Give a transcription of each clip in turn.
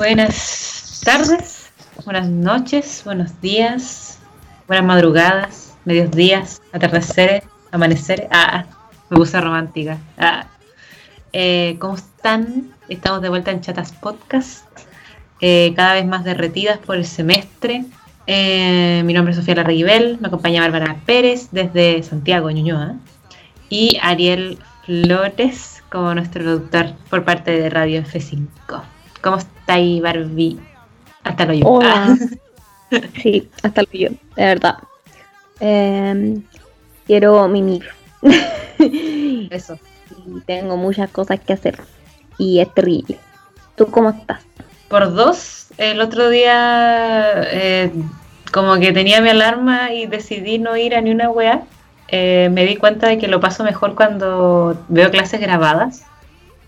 Buenas tardes, buenas noches, buenos días, buenas madrugadas, medios días, atardeceres, amaneceres. Ah, me puse romántica. Ah. Eh, ¿Cómo están? Estamos de vuelta en Chatas Podcast, eh, cada vez más derretidas por el semestre. Eh, mi nombre es Sofía Larreguibel, me acompaña Bárbara Pérez desde Santiago, Ñuñoa, y Ariel Flores como nuestro productor por parte de Radio F5. ¿Cómo está ahí, Barbie? Hasta lo yo. Hola. Sí, hasta lo yo, de verdad. Em, quiero mimir. Eso. Y tengo muchas cosas que hacer. Y es terrible. ¿Tú cómo estás? Por dos, el otro día eh, como que tenía mi alarma y decidí no ir a ni una weá. Eh, me di cuenta de que lo paso mejor cuando veo clases grabadas.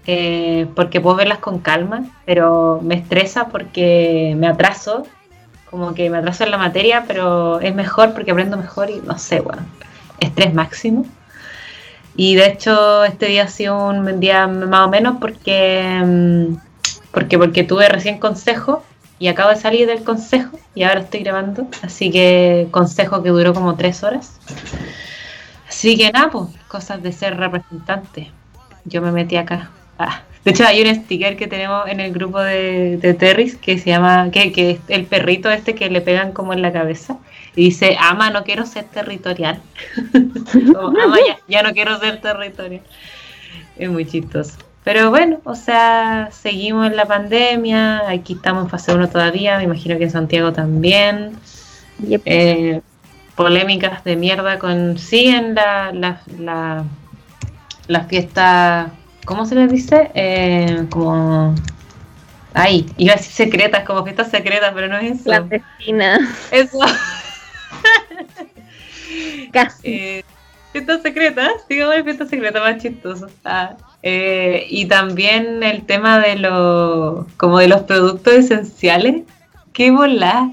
Eh, porque puedo verlas con calma, pero me estresa porque me atraso, como que me atraso en la materia, pero es mejor porque aprendo mejor y no sé, bueno, estrés máximo. Y de hecho este día ha sido un día más o menos porque, mm, porque, porque tuve recién consejo y acabo de salir del consejo y ahora estoy grabando, así que consejo que duró como tres horas. Así que nada, pues, cosas de ser representante. Yo me metí acá. Ah, De hecho, hay un sticker que tenemos en el grupo de, de Terris que se llama, que, que es el perrito este que le pegan como en la cabeza. Y dice, ama, no quiero ser territorial. Como, ama, ya, ya no quiero ser territorial. Es muy chistoso. Pero bueno, o sea, seguimos en la pandemia, aquí estamos en fase 1 todavía, me imagino que en Santiago también. Yep. Eh, polémicas de mierda con siguen la, la, la, la fiesta, ¿cómo se les dice? Eh, como ay, iba a decir secretas, como fiestas secretas, pero no es eso. Clandestina. Eso. Casi. Eh, fiestas secretas, digamos fiestas secretas más chistoso. Ah, eh, y también el tema de los como de los productos esenciales. Qué volá.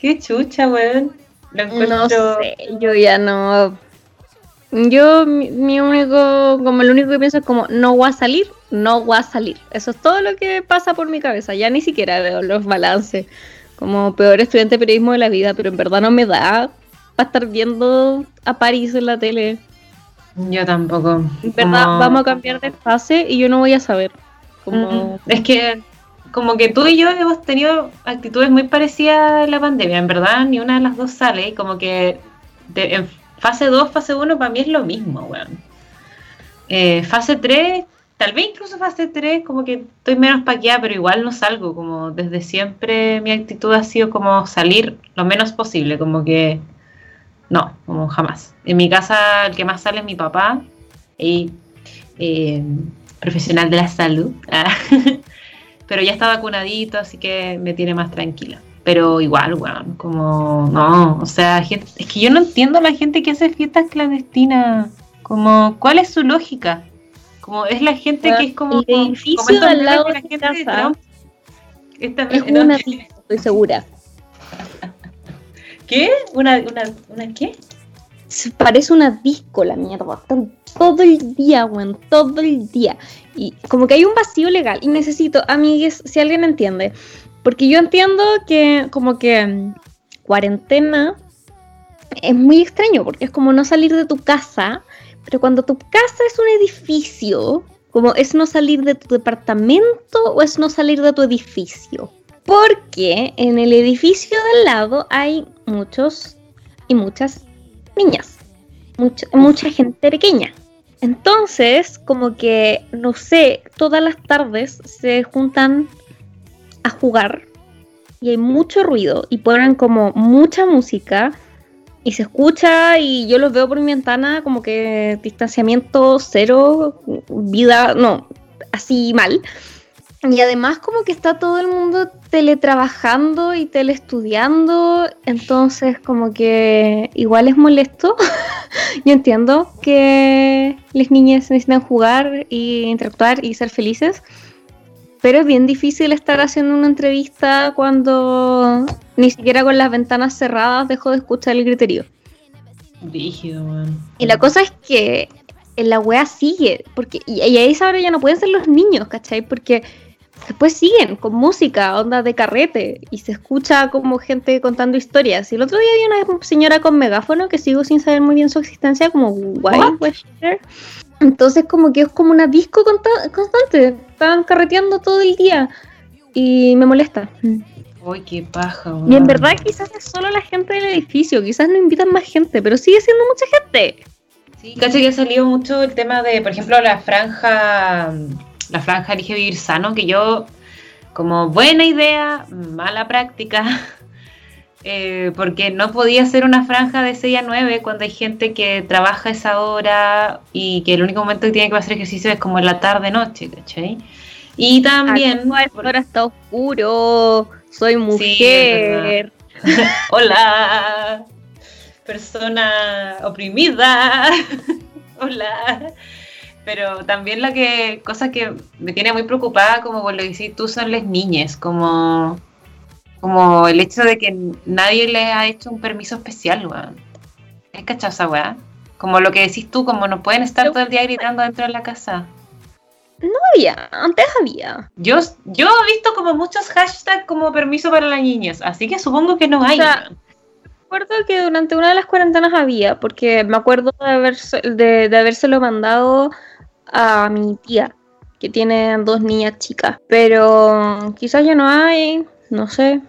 Qué chucha, weón. Lo No encuentro- sé, yo ya no. Yo, mi, mi único, como lo único que pienso es como, no voy a salir, no voy a salir. Eso es todo lo que pasa por mi cabeza. Ya ni siquiera veo los balances. Como peor estudiante de periodismo de la vida, pero en verdad no me da para estar viendo a París en la tele. Yo tampoco. En verdad, Como- vamos a cambiar de fase y yo no voy a saber. Como, Es que como que tú y yo hemos tenido actitudes muy parecidas en la pandemia, en verdad ni una de las dos sale y como que en fase 2, fase 1 para mí es lo mismo, weón. Eh, fase 3, tal vez incluso fase 3 como que estoy menos paqueada, pero igual no salgo, como desde siempre mi actitud ha sido como salir lo menos posible, como que no, como jamás. En mi casa el que más sale es mi papá y eh, profesional de la salud. Ah, pero ya está vacunadito, así que me tiene más tranquila. Pero igual, weón, como, no, o sea, gente, es que yo no entiendo a la gente que hace fiestas clandestinas. Como, ¿cuál es su lógica? Como, es la gente que es como. El edificio como estos de al lado de la gente de casa Trump. Esta- es no, una estoy segura. ¿Qué? ¿Una, una, una qué? Se parece una disco la mierda. Están todo el día, weón, todo el día. Y como que hay un vacío legal. Y necesito, amigues, si alguien entiende. Porque yo entiendo que como que mm, cuarentena es muy extraño, porque es como no salir de tu casa. Pero cuando tu casa es un edificio, como es no salir de tu departamento o es no salir de tu edificio. Porque en el edificio de al lado hay muchos y muchas niñas, mucha, mucha gente pequeña. Entonces, como que, no sé, todas las tardes se juntan a jugar y hay mucho ruido y ponen como mucha música y se escucha y yo los veo por mi ventana como que distanciamiento cero, vida, no, así mal. Y además como que está todo el mundo teletrabajando y teleestudiando, entonces como que igual es molesto. Yo entiendo que las niñas necesitan jugar y interactuar y ser felices, pero es bien difícil estar haciendo una entrevista cuando ni siquiera con las ventanas cerradas dejo de escuchar el griterío. Rígido, weón. Y la cosa es que la wea sigue, porque y, y a esa hora ya no pueden ser los niños, ¿cachai? Porque después siguen con música, onda de carrete, y se escucha como gente contando historias. Y el otro día había una señora con megáfono que sigo sin saber muy bien su existencia, como Wild Entonces como que es como una disco constante, están carreteando todo el día y me molesta. Uy, qué paja. Y en verdad quizás es solo la gente del edificio, quizás no invitan más gente, pero sigue siendo mucha gente. Sí, caché que ha salido mucho el tema de, por ejemplo, la franja la franja Elige Vivir Sano, que yo, como buena idea, mala práctica, eh, porque no podía hacer una franja de 6 a 9 cuando hay gente que trabaja esa hora y que el único momento que tiene que hacer ejercicio es como en la tarde-noche, ¿cachai? Y también... ahora está oscuro, soy mujer. Hola, persona oprimida. Hola. Pero también la que, cosa que me tiene muy preocupada, como por lo que decís tú, son las niñas, como, como el hecho de que nadie les ha hecho un permiso especial, weón. ¿Es cachaza, weón? Como lo que decís tú, como no pueden estar todo el día gritando dentro de la casa. No había, antes había. Yo, yo he visto como muchos hashtags como permiso para las niñas, así que supongo que no hay. recuerdo que durante una de las cuarentenas había, porque me acuerdo de, haber, de, de habérselo mandado a mi tía, que tiene dos niñas chicas. Pero quizás ya no hay, no sé.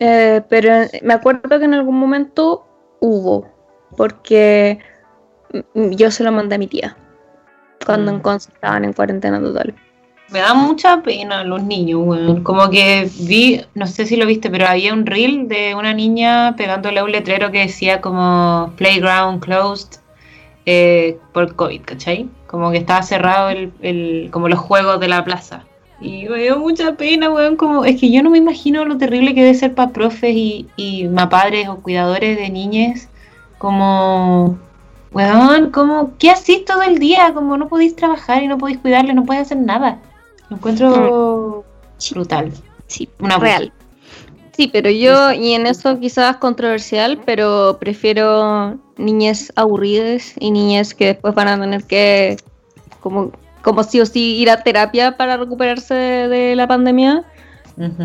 Eh, pero me acuerdo que en algún momento hubo, porque yo se lo mandé a mi tía cuando mm. estaban en cuarentena total. Me da mucha pena los niños, Como que vi, no sé si lo viste, pero había un reel de una niña pegándole a un letrero que decía como Playground Closed eh, por COVID, ¿cachai? Como que estaba cerrado el, como los juegos de la plaza. Y me dio mucha pena, weón, como, es que yo no me imagino lo terrible que debe ser para profes y, y padres o cuidadores de niñes, como, weón, como, ¿qué hacís todo el día? Como no podéis trabajar y no podéis cuidarle, no podéis hacer nada. Lo encuentro brutal. Sí, una real. Sí, pero yo, y en eso quizás controversial, pero prefiero niñas aburridas y niñas que después van a tener que, como, como sí o sí, ir a terapia para recuperarse de, la pandemia,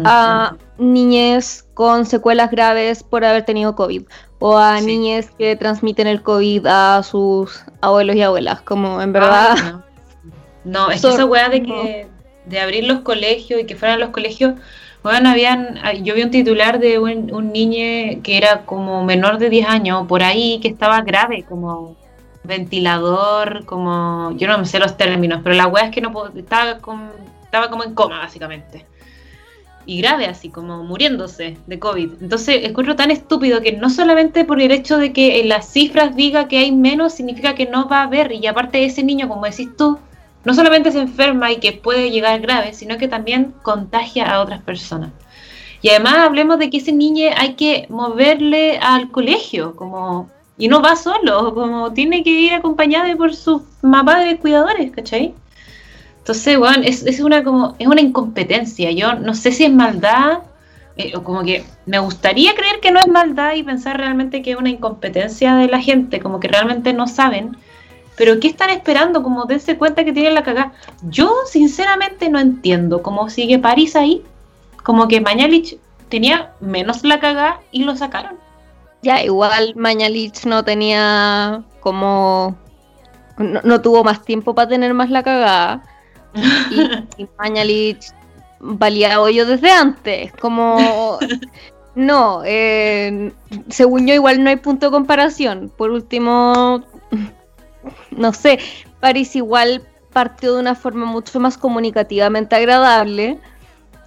a niñas con secuelas graves por haber tenido COVID, o a niñas que transmiten el COVID a sus abuelos y abuelas, como en verdad... no. es que esa weá de que de abrir los colegios y que fueran los colegios bueno, habían, ah, yo vi un titular de un, un niño que era como menor de 10 años, por ahí, que estaba grave, como ventilador, como, yo no me sé los términos, pero la weá es que no estaba, estaba como en coma, básicamente. Y grave, así como muriéndose de COVID. Entonces, encuentro tan estúpido que no solamente por el hecho de que en las cifras diga que hay menos, significa que no va a haber. Y aparte, ese niño, como decís tú, no solamente se enferma y que puede llegar grave, sino que también contagia a otras personas. Y además hablemos de que ese niño hay que moverle al colegio, como y no va solo, como tiene que ir acompañado por su mamá de cuidadores, ¿cachai? Entonces, bueno, es, es, una como, es una incompetencia. Yo no sé si es maldad, eh, o como que me gustaría creer que no es maldad y pensar realmente que es una incompetencia de la gente, como que realmente no saben pero ¿qué están esperando? Como dense cuenta que tienen la cagada. Yo sinceramente no entiendo cómo sigue París ahí. Como que Mañalich tenía menos la cagada y lo sacaron. Ya, igual Mañalich no tenía como... No, tuvo más tiempo para tener más la cagada. Y, Mañalich valía hoyo desde antes. Como... No, eh, según yo igual no hay punto de comparación. Por último, no sé, París igual partió de una forma mucho más comunicativamente agradable.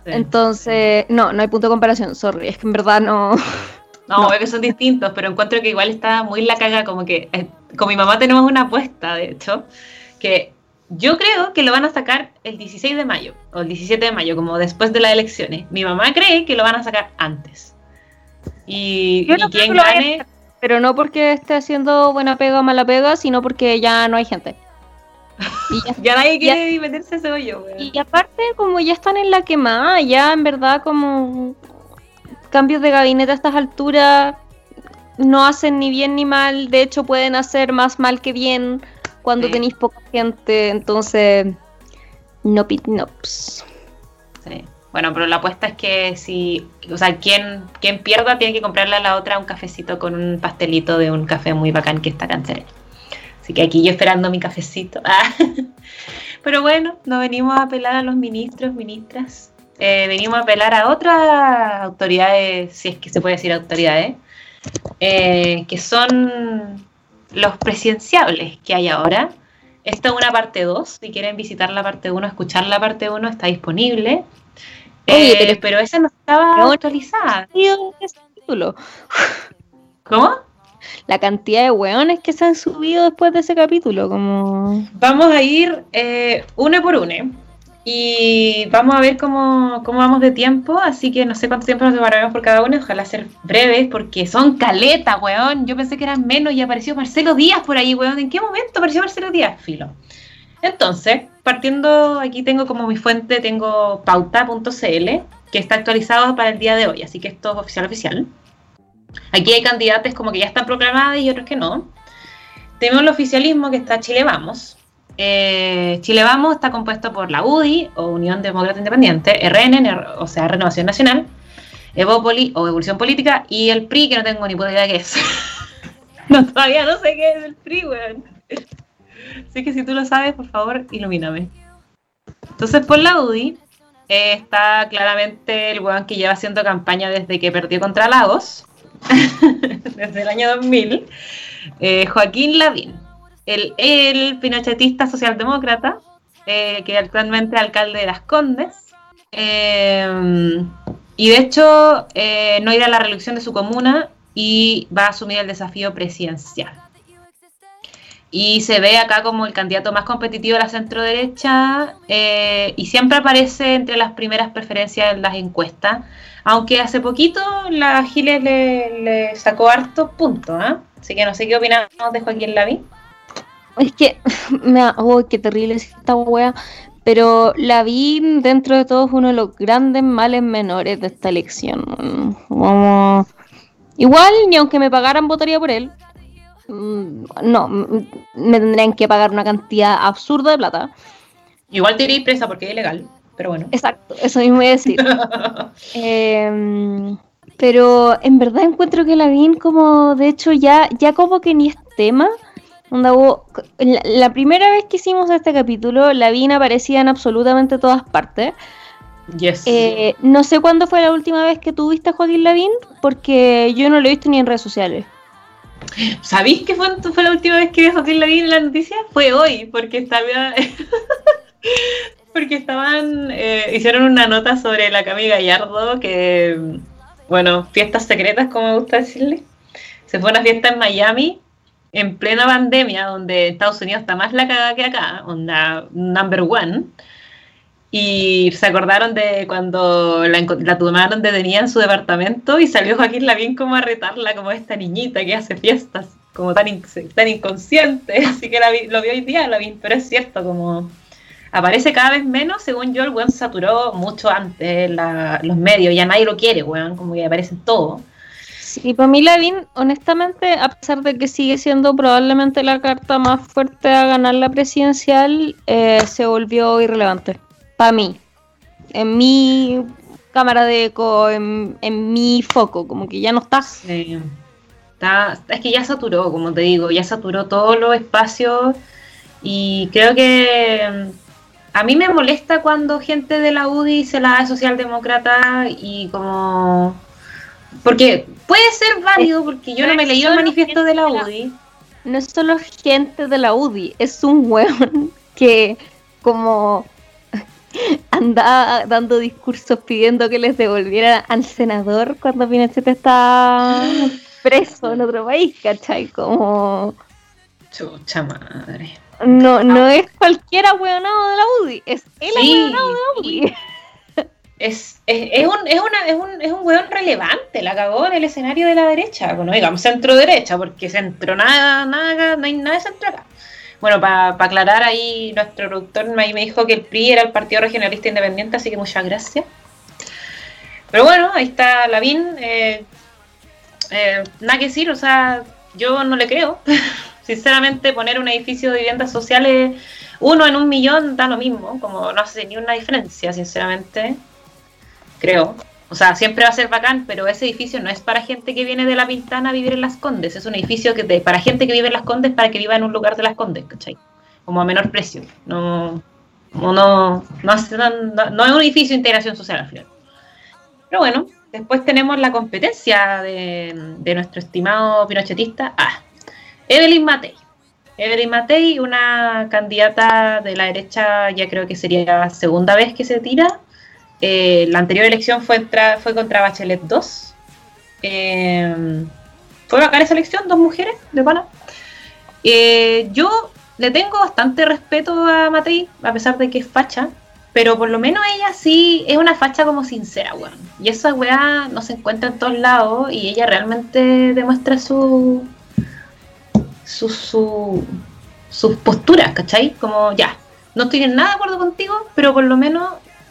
Entonces, no, no hay punto de comparación, sorry, es que en verdad no. No, es que son distintos, pero encuentro que igual está muy la caga, como que eh, con mi mamá tenemos una apuesta, de hecho, que yo creo que lo van a sacar el 16 de mayo, o el 17 de mayo, como después de las elecciones. Mi mamá cree que lo van a sacar antes. Y, y quien gane pero no porque esté haciendo buena pega o mala pega, sino porque ya no hay gente. ya, nadie quiere meterse ese hoyo, Y aparte, como ya están en la quemada, ya en verdad como cambios de gabinete a estas alturas no hacen ni bien ni mal, de hecho pueden hacer más mal que bien cuando tenéis poca gente, entonces no pit nops. Sí. Bueno, pero la apuesta es que si, o sea, quien, quien pierda tiene que comprarle a la otra un cafecito con un pastelito de un café muy bacán que está cáncer. Así que aquí yo esperando mi cafecito. Ah. Pero bueno, no venimos a apelar a los ministros, ministras. Eh, venimos a apelar a otras autoridades, si es que se puede decir autoridades, eh, que son los presidenciables que hay ahora. Esta es una parte 2. Si quieren visitar la parte 1, escuchar la parte 1, está disponible. Eh, pero, esa no estaba actualizada. ¿Cómo? La cantidad de hueones que se han subido después de ese capítulo. Como... Vamos a ir eh, uno por uno. Y vamos a ver cómo, cómo, vamos de tiempo, así que no sé cuánto tiempo nos separaremos por cada uno, ojalá ser breves, porque son caletas, weón. Yo pensé que eran menos y apareció Marcelo Díaz por ahí, weón. ¿En qué momento apareció Marcelo Díaz? Filo. Entonces, partiendo, aquí tengo como mi fuente, tengo pauta.cl, que está actualizado para el día de hoy, así que esto es oficial oficial. Aquí hay candidatos como que ya están proclamados y otros que no. Tenemos el oficialismo que está Chile Vamos. Eh, Chile Vamos está compuesto por la UDI o Unión Demócrata Independiente, RN, o sea, Renovación Nacional, Evópoli o Evolución Política y el PRI, que no tengo ni puta idea qué es. no, todavía no sé qué es el PRI, weón. Así que si tú lo sabes, por favor, ilumíname. Entonces, por la UDI eh, está claramente el weón que lleva haciendo campaña desde que perdió contra Lagos, desde el año 2000, eh, Joaquín Lavín, el, el pinochetista socialdemócrata, eh, que actualmente es alcalde de Las Condes. y de hecho, no irá a la reelección de su comuna y va a asumir el desafío presidencial y se ve acá como el candidato más competitivo de la centro derecha eh, y siempre aparece entre las primeras preferencias en las encuestas, aunque hace poquito la Giles le, sacó hartos puntos, ¿eh? así que no sé qué opinamos de Joaquín Lavín. Es que, me oh, qué terrible es esta wea, pero Lavín dentro de todo es uno de los grandes males menores de esta elección. Igual, ni aunque me pagaran, votaría por él Mm, no, me tendrían que pagar una cantidad absurda de plata. Igual te iría presa porque es ilegal, pero bueno. Exacto, eso mismo voy a decir. Em, pero en verdad encuentro que la Lavín como, de hecho, ya, ya como que ni es tema. La, primera vez que hicimos este capítulo, Lavín aparecía en absolutamente todas partes. Yes. Eh, no sé cuándo fue la última vez que tuviste a Joaquín Lavín, porque yo no lo he visto ni en redes sociales. ¿Sabéis que fue, fue, la última vez que vi a Joaquín Lavín en la noticia? Fue hoy, porque estaba. porque estaban. Eh, hicieron una nota sobre la Cami Gallardo, que. Bueno, fiestas secretas, como me gusta decirle. Se fue a una fiesta en Miami en plena pandemia, donde Estados Unidos está más la cagada que acá, onda number one. Y se acordaron de cuando la, la tomaron detenida en su departamento y salió Joaquín Lavín como a retarla, como esta niñita que hace fiestas, como tan, tan inconsciente. Así que la lo vi hoy día Lavín, pero es cierto, como aparece cada vez menos, según yo, el weón saturó mucho antes los medios, ya nadie lo quiere, weón, como que aparece todo. Sí, para mí Lavín, honestamente, a pesar de que sigue siendo probablemente la carta más fuerte a ganar la presidencial, eh, se volvió irrelevante para mí, en mi cámara de eco, en, mi foco, como que ya no está. está. Es que ya saturó, como te digo, ya saturó todos los espacios y creo que mm, a mí me molesta cuando gente de la UDI se la da socialdemócrata y como... Porque puede ser válido, porque yo no me leí el manifiesto de la UDI. No es solo gente de la UDI, es un hueón que como andaba dando discursos pidiendo que les devolvieran al senador cuando Pinochet está preso en otro país, ¿cachai? Como... Chucha madre. No, no es cualquiera hueonado de la UDI, es el sí, de la UDI. Es, es, es, un, es, una, es, un, es un hueón relevante, la cagó en el escenario de la derecha, bueno, digamos centro derecha, porque centro nada, nada, no hay nada de centro acá. Bueno, para aclarar ahí, nuestro productor me dijo que el PRI era el Partido Regionalista Independiente, así que muchas gracias. Pero bueno, ahí está Lavín. Eh, eh, nada que decir, o sea, yo no le creo. Sinceramente, poner un edificio de viviendas sociales, uno en un millón, da lo mismo, como no hace ni una diferencia, sinceramente. Creo. O sea, siempre va a ser bacán, pero ese edificio no es para gente que viene de La Pintana a vivir en Las Condes. Es un edificio que para gente que vive en Las Condes para que viva en un lugar de Las Condes, ¿cachai? Como a menor precio. No, no, no, no, es un edificio de integración social al final. Pero bueno, después tenemos la competencia de, de nuestro estimado pinochetista. Ah, Evelyn Matei. Evelyn Matei, una candidata de la derecha, ya creo que sería la segunda vez que se tira eh, la anterior elección fue, fue contra Bachelet 2. Eh, fue bacán esa elección, dos mujeres de pana. Eh, yo le tengo bastante respeto a Matei, a pesar de que es facha, pero por lo menos ella sí es una facha como sincera, weón. Y esa weá no se encuentra en todos lados y ella realmente demuestra su. su. su sus posturas, ¿cachai? Como ya, no estoy en nada de acuerdo contigo, pero por lo menos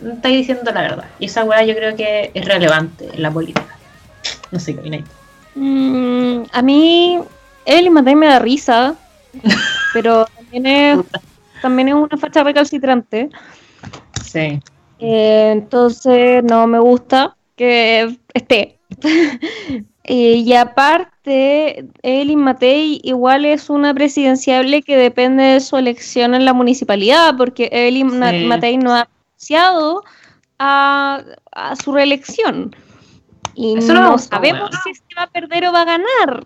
estáis diciendo la verdad. Y esa weá yo creo que es relevante en la política. No sé qué opináis. Mm, a mí, y Matei me da risa, pero también es, también es una facha recalcitrante. Sí. Eh, entonces no me gusta que esté. Eh, y aparte, Eli Matei igual es una presidenciable que depende de su elección en la municipalidad, porque Eli Matei no ha a, su reelección. Y no sabemos si se va a perder o va a ganar,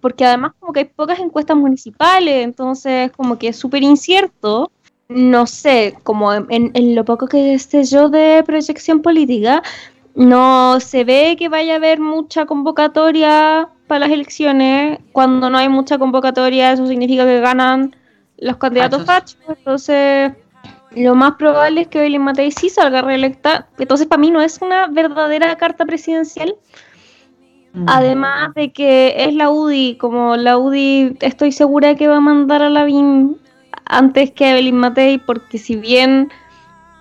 porque además como que hay pocas encuestas municipales, entonces como que es súper incierto. No sé, como en, lo poco que esté yo de proyección política, no se ve que vaya a haber mucha convocatoria para las elecciones. Cuando no hay mucha convocatoria, eso significa que ganan los candidatos fachos. Entonces, lo más probable es que Evelyn Matei sí salga reelecta. Entonces, para mí no es una verdadera carta presidencial. Mm. Además de que es la UDI, como la UDI estoy segura que va a mandar a Lavín antes que Evelyn Matei, porque si bien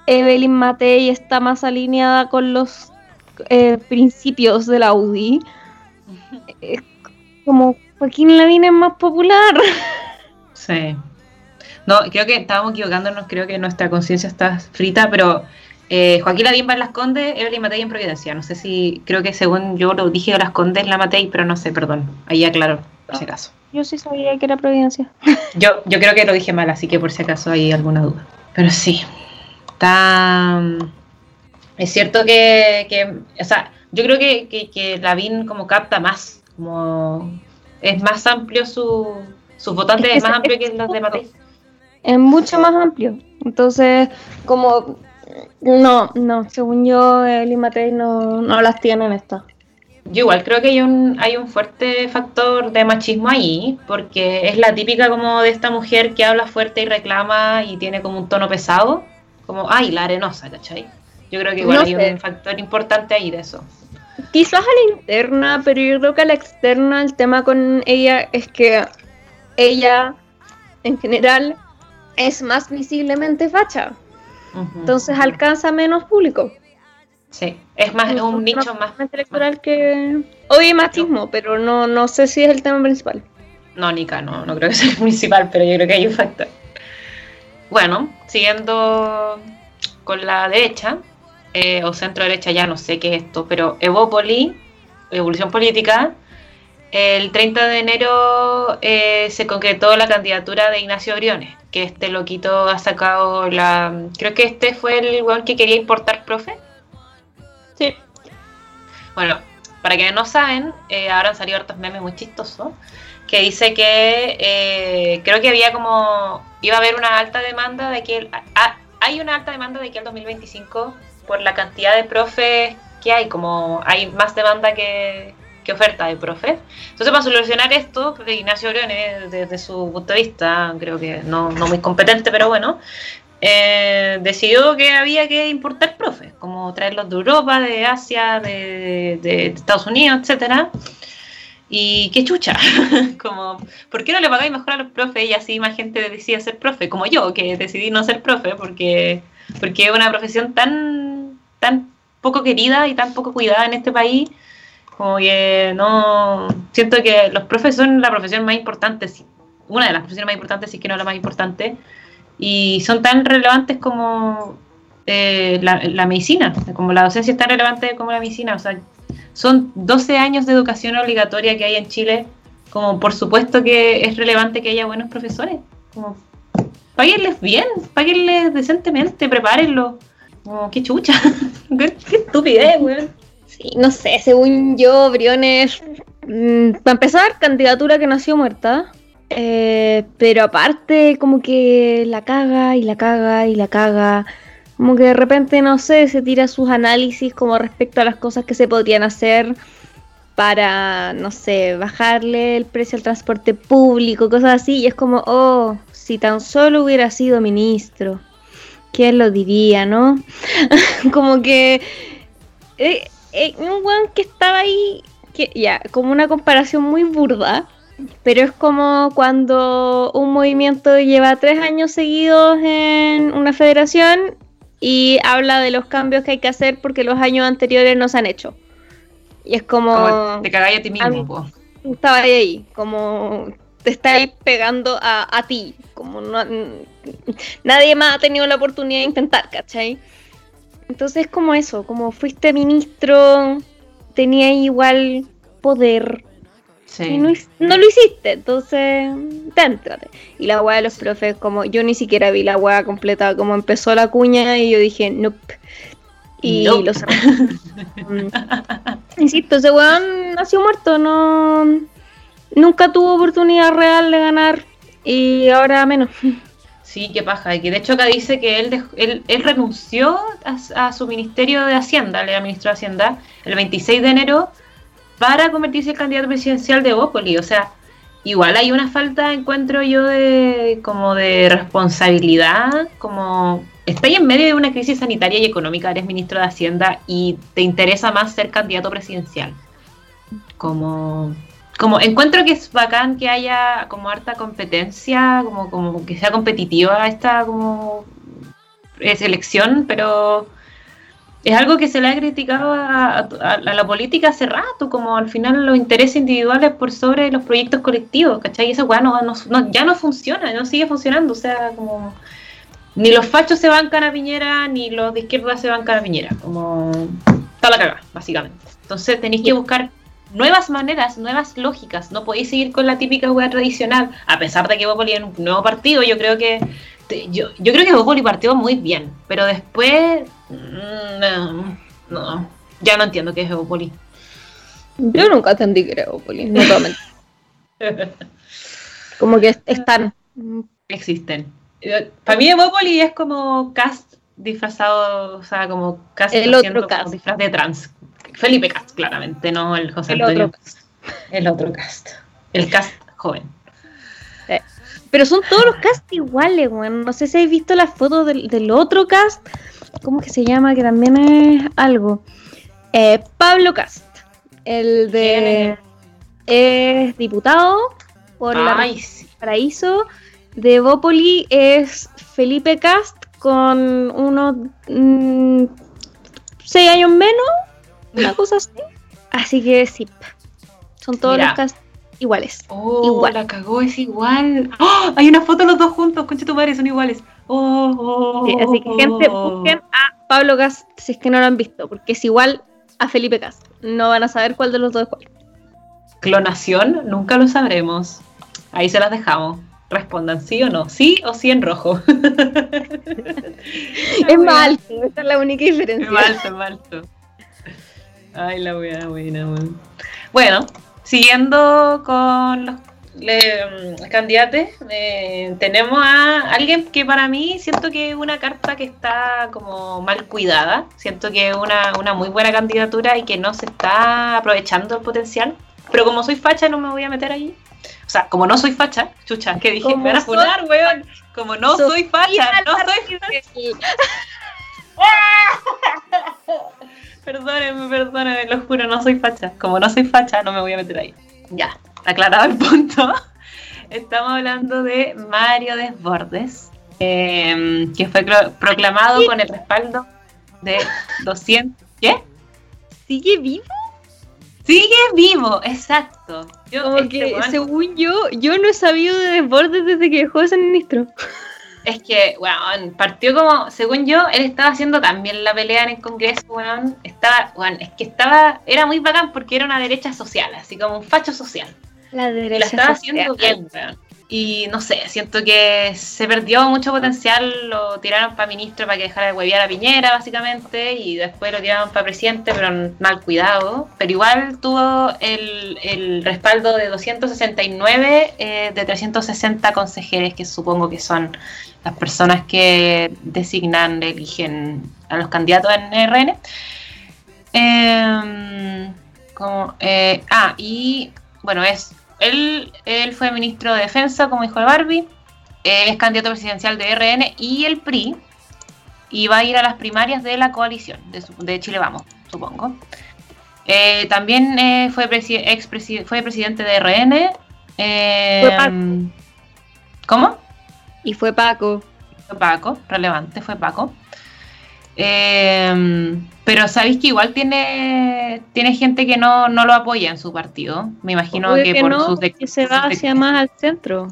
Evelyn Matei está más alineada con los eh, principios de la UDI, como Joaquín Lavín es más popular. Sí. No, creo que estábamos equivocándonos, creo que nuestra conciencia está frita, pero eh, Joaquín Ladín va en Las Condes, Evelyn Matei en Providencia. No sé si, creo que según yo lo dije Las Condes la Matei, pero no sé, perdón. Ahí aclaro, por si acaso. Yo sí sabía que era Providencia. Yo, yo creo que lo dije mal, así que por si acaso hay alguna duda. Pero sí, está... Es cierto que, que o sea, yo creo que, que, que Lavín como capta más, como es más amplio su, sus votantes, es, más amplio que los de Matei es mucho más amplio. Entonces, como no, no, según yo, el y no, no las tienen estas. Yo igual creo que hay un, hay un fuerte factor de machismo ahí, porque es la típica como de esta mujer que habla fuerte y reclama y tiene como un tono pesado, como, ay, la arenosa, ¿cachai? Yo creo que igual hay un factor importante ahí de eso. Quizás a la interna, pero yo creo que a la externa el tema con ella es que ella, en general, es más visiblemente facha. Entonces alcanza menos público. Sí, es más un nicho más electoral que hoy machismo, pero no no sé si es el tema principal. No, Nika, no, no creo que sea el principal, pero yo creo que hay un factor. Bueno, siguiendo con la derecha, eh, o centro derecha, ya no sé qué es esto, pero Evópoli, Evolución Política, el 30 de enero eh, se concretó la candidatura de Ignacio Briones, que este loquito ha sacado la... Creo que este fue el weón que quería importar profe. Sí. Bueno, para quienes no saben, eh, ahora han salido hartos memes muy chistosos, que dice que eh, creo que había como... Iba a haber una alta demanda de que... hay una alta demanda de que el 2025, por la cantidad de profes que hay, como hay más demanda que oferta de profe. Entonces, para solucionar esto, Ignacio Briones, desde su punto de vista, creo que no, no muy competente, pero bueno, eh, decidió que había que importar profes, como traerlos de Europa, de Asia, de, de Estados Unidos, etcétera. Y qué chucha, como, ¿por qué no le pagáis mejor a los profes y así más gente decide ser profe? Como yo, que decidí no ser profe porque, porque es una profesión tan, tan poco querida y tan poco cuidada en este país como que no. Siento que los profes son la profesión más importante, una de las profesiones más importantes, si es que no la más importante, y son tan relevantes como eh, la, medicina, como la docencia es tan relevante como la medicina, o sea, son 12 años de educación obligatoria que hay en Chile, como por supuesto que es relevante que haya buenos profesores, como páguenles bien, páguenles decentemente, prepárenlo, como qué chucha, qué, estupidez, weón. Sí, no sé, según yo, Briones, mm, para empezar, candidatura que nació muerta. Eh, pero aparte, como que la caga y la caga y la caga. Como que de repente, no sé, se tira sus análisis como respecto a las cosas que se podrían hacer para, no sé, bajarle el precio al transporte público, cosas así. Y es como, oh, si tan solo hubiera sido ministro, ¿quién lo diría, no? como que eh, eh, un weón que estaba ahí, que ya, como una comparación muy burda pero es como cuando un movimiento lleva tres años seguidos en una federación y habla de los cambios que hay que hacer porque los años anteriores no se han hecho. Y es como... te cagáis a ti mismo, Estaba ahí, como te estáis pegando a, ti, como no, nadie más ha tenido la oportunidad de intentar, ¿cachai? Entonces es como eso, como fuiste ministro, tenía igual poder, no, lo hiciste, entonces, déntrate. Y la weá de los profes, como yo ni siquiera vi la weá completa, como empezó la cuña y yo dije, nope. Y lo cerré. Mm. Insisto, ese weón nació muerto, no. Nunca tuvo oportunidad real de ganar y ahora menos. Sí, qué paja. De hecho acá dice que él, él, él, renunció a, su ministerio de Hacienda, le de Hacienda, el 26 de enero para convertirse en candidato presidencial de Bópoli. O sea, igual hay una falta, encuentro yo, de como de responsabilidad, como ahí en medio de una crisis sanitaria y económica, eres ministro de Hacienda y te interesa más ser candidato presidencial. Como, como encuentro que es bacán que haya como harta competencia, como, como que sea competitiva esta como elección, pero es algo que se le ha criticado a, la política hace rato, como al final los intereses individuales por sobre los proyectos colectivos, ¿cachai? Y esa weá no, ya no funciona, no sigue funcionando, o sea, como ni los fachos se bancan a Piñera, ni los de izquierda se bancan a Piñera, como está la cagada, básicamente. Entonces tenéis que buscar nuevas maneras, nuevas lógicas, no podéis seguir con la típica weá tradicional, a pesar de que Bópoli es un nuevo partido, yo creo que yo, yo creo que Bópoli partió muy bien, pero después Mm, no, no, ya no entiendo qué es Evopoli. Yo nunca entendí que era Evopoli, no como que están. Existen. Para mí Evopoli es como cast disfrazado, o sea, como cast el otro cast. disfraz de trans. Felipe Cast, claramente, no el José el Antonio. Otro. El otro cast. El cast joven. Pero son todos los cast iguales, bueno. No sé si habéis visto las fotos del, del otro cast ¿Cómo que se llama? Que también es algo. Eh, Pablo Cast. El de. Es diputado por la Paraíso. De Bópoli es Felipe Cast con unos mm, seis años menos. Una cosa así. Así que sí. Son todos los cast iguales. Oh, igual. la cagó, es igual. ¡Oh! Hay una foto de los dos juntos, concha tu madre, son iguales. Oh, así que gente, busquen a Pablo Gas si es que no lo han visto, porque es igual a Felipe Gas. No van a saber cuál de los dos es cuál. Clonación, nunca lo sabremos. Ahí se las dejamos. Respondan sí o no, sí o sí en rojo. es mal alto, esa es la única diferencia. Es malto, es malto. Ay, la wea buena, Bueno, siguiendo con los le, mm, candidatos, eh, tenemos a alguien que para mí siento que es una carta que está como mal cuidada, siento que es una, una muy buena candidatura y que no se está aprovechando el potencial, pero como soy facha no me voy a meter ahí. O sea, como no soy facha, chucha, ¿qué dije? Me van a funar, weón. Como no soy facha, no soy facha. perdónenme, perdónenme, lo juro, no soy facha. Como no soy facha, no me voy a meter ahí. Ya aclarado el punto, estamos hablando de Mario Desbordes, em, que fue proclamado con el respaldo de 200... ¿Qué? ¿Sigue vivo? Sigue vivo, exacto. Yo, Como este que, según yo, yo no he sabido de Desbordes desde que dejó de ser ministro. Es que, weón, partió como, según yo, él estaba haciendo también la pelea en el Congreso, weón. Estaba, weón, es que estaba, era muy bacán porque era una derecha social, así como un facho social. La derecha. La estaba social. haciendo bien, weón. Y no sé, siento que se perdió mucho potencial, lo tiraron para ministro para que dejara de huevear a Piñera, básicamente, y después lo tiraron para presidente, pero mal cuidado. Pero igual tuvo el, el respaldo de 269 eh, de 360 consejeros, que supongo que son las personas que designan, eligen a los candidatos en RN. Eh, como, eh, ah, y bueno, es él, él fue ministro de Defensa, como dijo el Barbie. es candidato presidencial de RN y el PRI. Y va a ir a las primarias de la coalición de, su- de Chile Vamos, supongo. Eh, también eh, fue, presi- fue presidente de RN. eh, Paco. ¿Cómo? Y fue Paco. Fue Paco, relevante, fue Paco. Eh, pero sabéis que igual tiene, tiene gente que no, no lo apoya en su partido. Me imagino que, que por no, sus de- que se va de- hacia más al centro.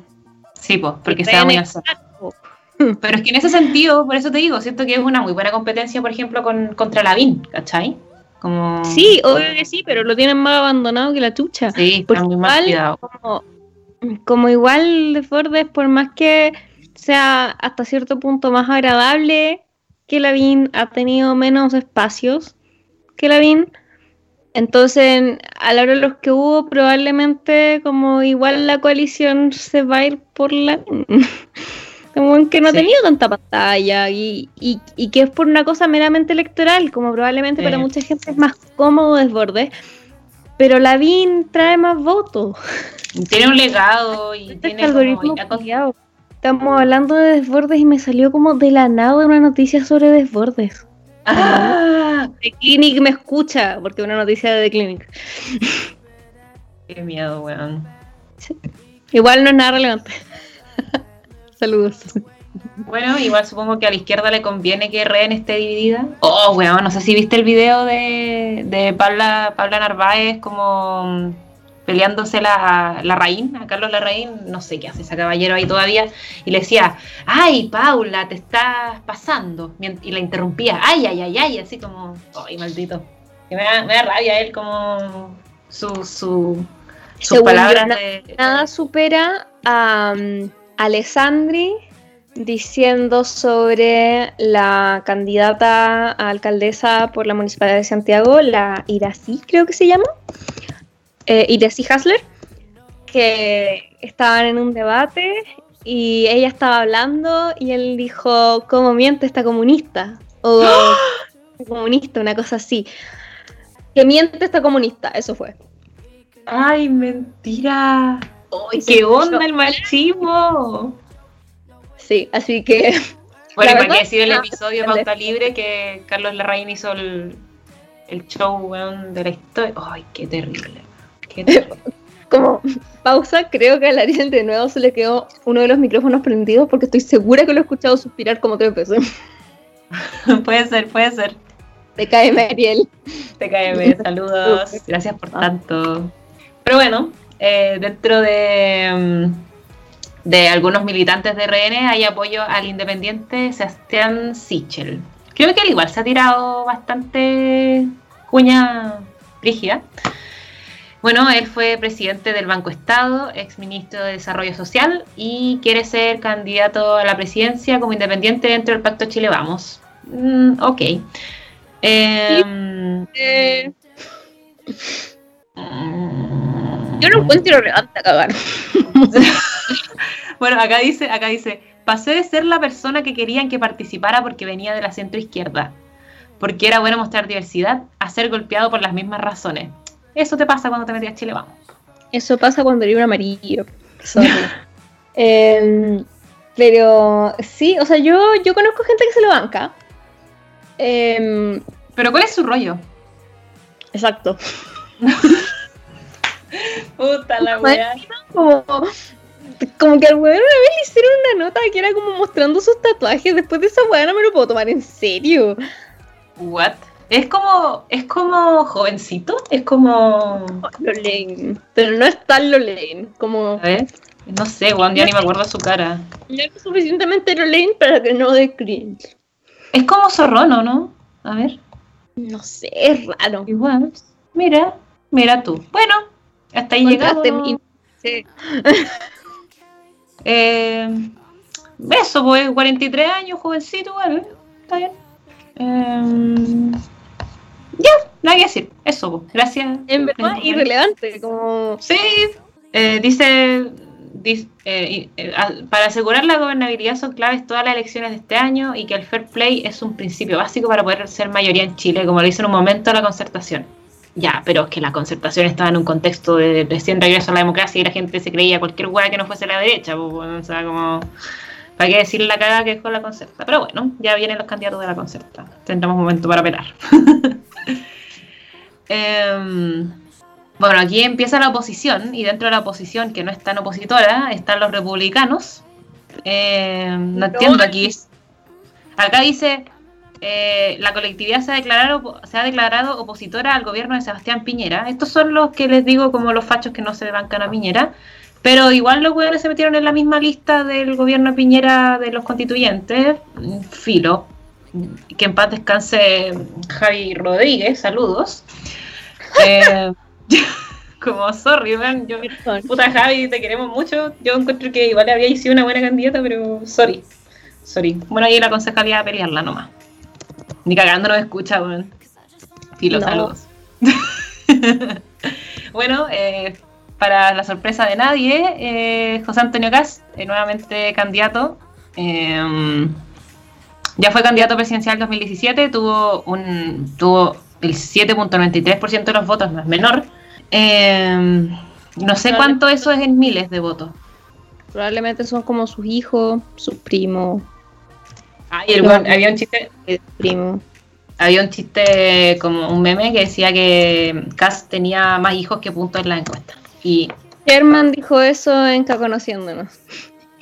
Sí, pues, porque se va muy al centro. Pero es que en ese sentido, por eso te digo, siento que es una muy buena competencia, por ejemplo, con, contra Lavín, ¿cachai? Como... Sí, obvio que sí, pero lo tienen más abandonado que la chucha. Sí, Porque está muy mal igual, cuidado. como, como igual Desbordes, por más que sea hasta cierto punto más agradable que Lavín, ha tenido menos espacios que Lavín. Entonces, a la hora de los que hubo, probablemente como igual la coalición se va a ir por la... Como que no ha Sí. tenido tanta pantalla y, y- y que es por una cosa meramente electoral, como probablemente para Sí. mucha gente es más cómodo Desbordes, pero Lavín trae más votos. Tiene un legado y Este tiene algoritmo como... Estamos hablando de desbordes y me salió como de la nada una noticia sobre desbordes. ¡Ah! The Clinic me escucha, porque una noticia de The Clinic. ¡Qué miedo, weón! Igual no es nada relevante. Saludos. Bueno, igual supongo que a la izquierda le conviene que RN esté dividida. Oh, weón, no sé si viste el video de, de Paula, Paula Narváez como peleándose la, la Raín, a Carlos Larraín, no sé qué hace ese caballero ahí todavía, y le decía, ay, Paula, te estás pasando, y la interrumpía, ay, ay, ay, ay, así como, ay, maldito. Que me, da, me da rabia él como su, su, sus palabras yo, de... Nada supera a um, Alessandri diciendo sobre la candidata a alcaldesa por la Municipalidad de Santiago, la Irací, creo que se llama, eh, Irací Hasler, que estaban en un debate y ella estaba hablando y él dijo, ¿cómo miente esta comunista? O comunista, una cosa así. Que miente esta comunista, eso fue. Ay, mentira. Ay, qué onda el machismo. Sí, así que Bueno, y para qué decir el episodio de. Pauta Libre que Carlos Larraín hizo el, el show weón, de la historia. Ay, qué terrible. Como pausa, creo que a Larisen de nuevo se le quedó uno de los micrófonos prendidos porque estoy segura que lo he escuchado suspirar como tres veces. puede ser, puede ser. Te cae Mariel. TKM, saludos. Gracias por tanto. Pero bueno, eh, dentro de, mm, de algunos militantes de RN hay apoyo al independiente Sebastián Sichel. Creo que él igual se ha tirado bastante cuña rígida. Bueno, él fue presidente del Banco Estado, ex ministro de Desarrollo Social y quiere ser candidato a la presidencia como independiente dentro del Pacto Chile Vamos. Mm, ok. Eh, mm, yo no encuentro relevante a cagar. Bueno, acá dice, acá dice, pasé de ser la persona que querían que participara porque venía de la centro izquierda, porque era bueno mostrar diversidad, a ser golpeado por las mismas razones. Eso te pasa cuando te metías a Chile, vamos. Eso pasa cuando eres un amarillo. Em, pero sí, o sea, yo, yo conozco gente que se lo banca. Em, Pero ¿cuál es su rollo? exacto. Puta la wea. Como, como que al weón una vez le hicieron una nota que era como mostrando sus tatuajes. Después de esa weá no me lo puedo tomar en serio. What? Es como, es como jovencito, es como, Lo leen. Pero no es tan lo leen. Como a ver, No sé, Juan, ya ni me acuerdo su cara. No es suficientemente lane para que no dé cringe. Es como zorrono, ¿no? A ver. No sé, es raro. Igual. Mira, mira tú. Bueno, hasta ahí llegamos. Sí. Eh, eso, pues, 43 años, jovencito, igual. ¿eh? Está bien. Eh, ya, nada que decir. Eso, pues. Gracias. En verdad, irrelevante. Como... Sí, eh, dice, dice, eh, eh, para asegurar la gobernabilidad son claves todas las elecciones de este año y que el fair play es un principio básico para poder ser mayoría en Chile, como lo dice en un momento la concertación. Ya, pero es que la concertación estaba en un contexto de recién regreso a la democracia y la gente se creía cualquier hueá que no fuese la derecha, pues, o sea, como... ¿Para qué decir la cagada que es con la concerta? Pero bueno, ya vienen los candidatos de la concerta. Tendremos momento para pelar. Em, bueno, aquí empieza la oposición y dentro de la oposición, que no es tan opositora, están los republicanos. Em, no entiendo aquí. Acá dice, eh, la colectividad se ha, declarado, se ha declarado opositora al gobierno de Sebastián Piñera. Estos son los que les digo como los fachos que no se bancan a Piñera. Pero igual los hueones se metieron en la misma lista del gobierno de Piñera de los constituyentes. Filo. Que en paz descanse Javi Rodríguez, saludos. Eh, como sorry, man, yo, puta Javi, te queremos mucho. Yo encuentro que igual había sido una buena candidata, pero sorry. Sorry. Bueno, ahí la aconsejaría pelearla nomás. Ni cagando nos escucha, weón. Filo, No. saludos. bueno, eh, para la sorpresa de nadie, eh, José Antonio Cast, eh, nuevamente candidato. eh, ya fue candidato presidencial 2017, tuvo un tuvo el 7.93% de los votos, no es menor. Eh, no sé cuánto eso es en miles de votos. Probablemente son como sus hijos, sus primos, el weón- había un chiste, primos. había un chiste como un meme que decía que Cass tenía más hijos que puntos en la encuesta. Y Germán dijo eso en Conociéndonos.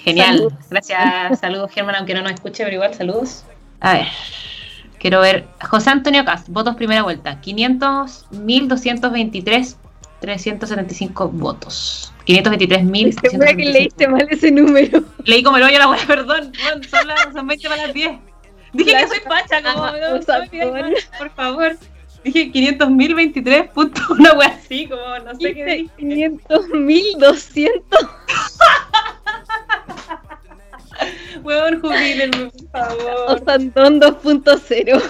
Genial. Saludos. Gracias, saludos Germán, aunque no nos escuche, pero igual saludos. A ver, quiero ver. José Antonio Cast, votos primera vuelta. 500, 1223, 375 votos. 523.000. Segura que leíste mal ese número. Leí como el hoyo a la wea, perdón. Son, las, son 20 para las 10. Dije que soy facha, como no, no, por favor. Dije 500.023 puntos, una wea así, como no sé qué Dice dije. 500, 1200. Weón, jubílenme, por favor. Osandón 2.0.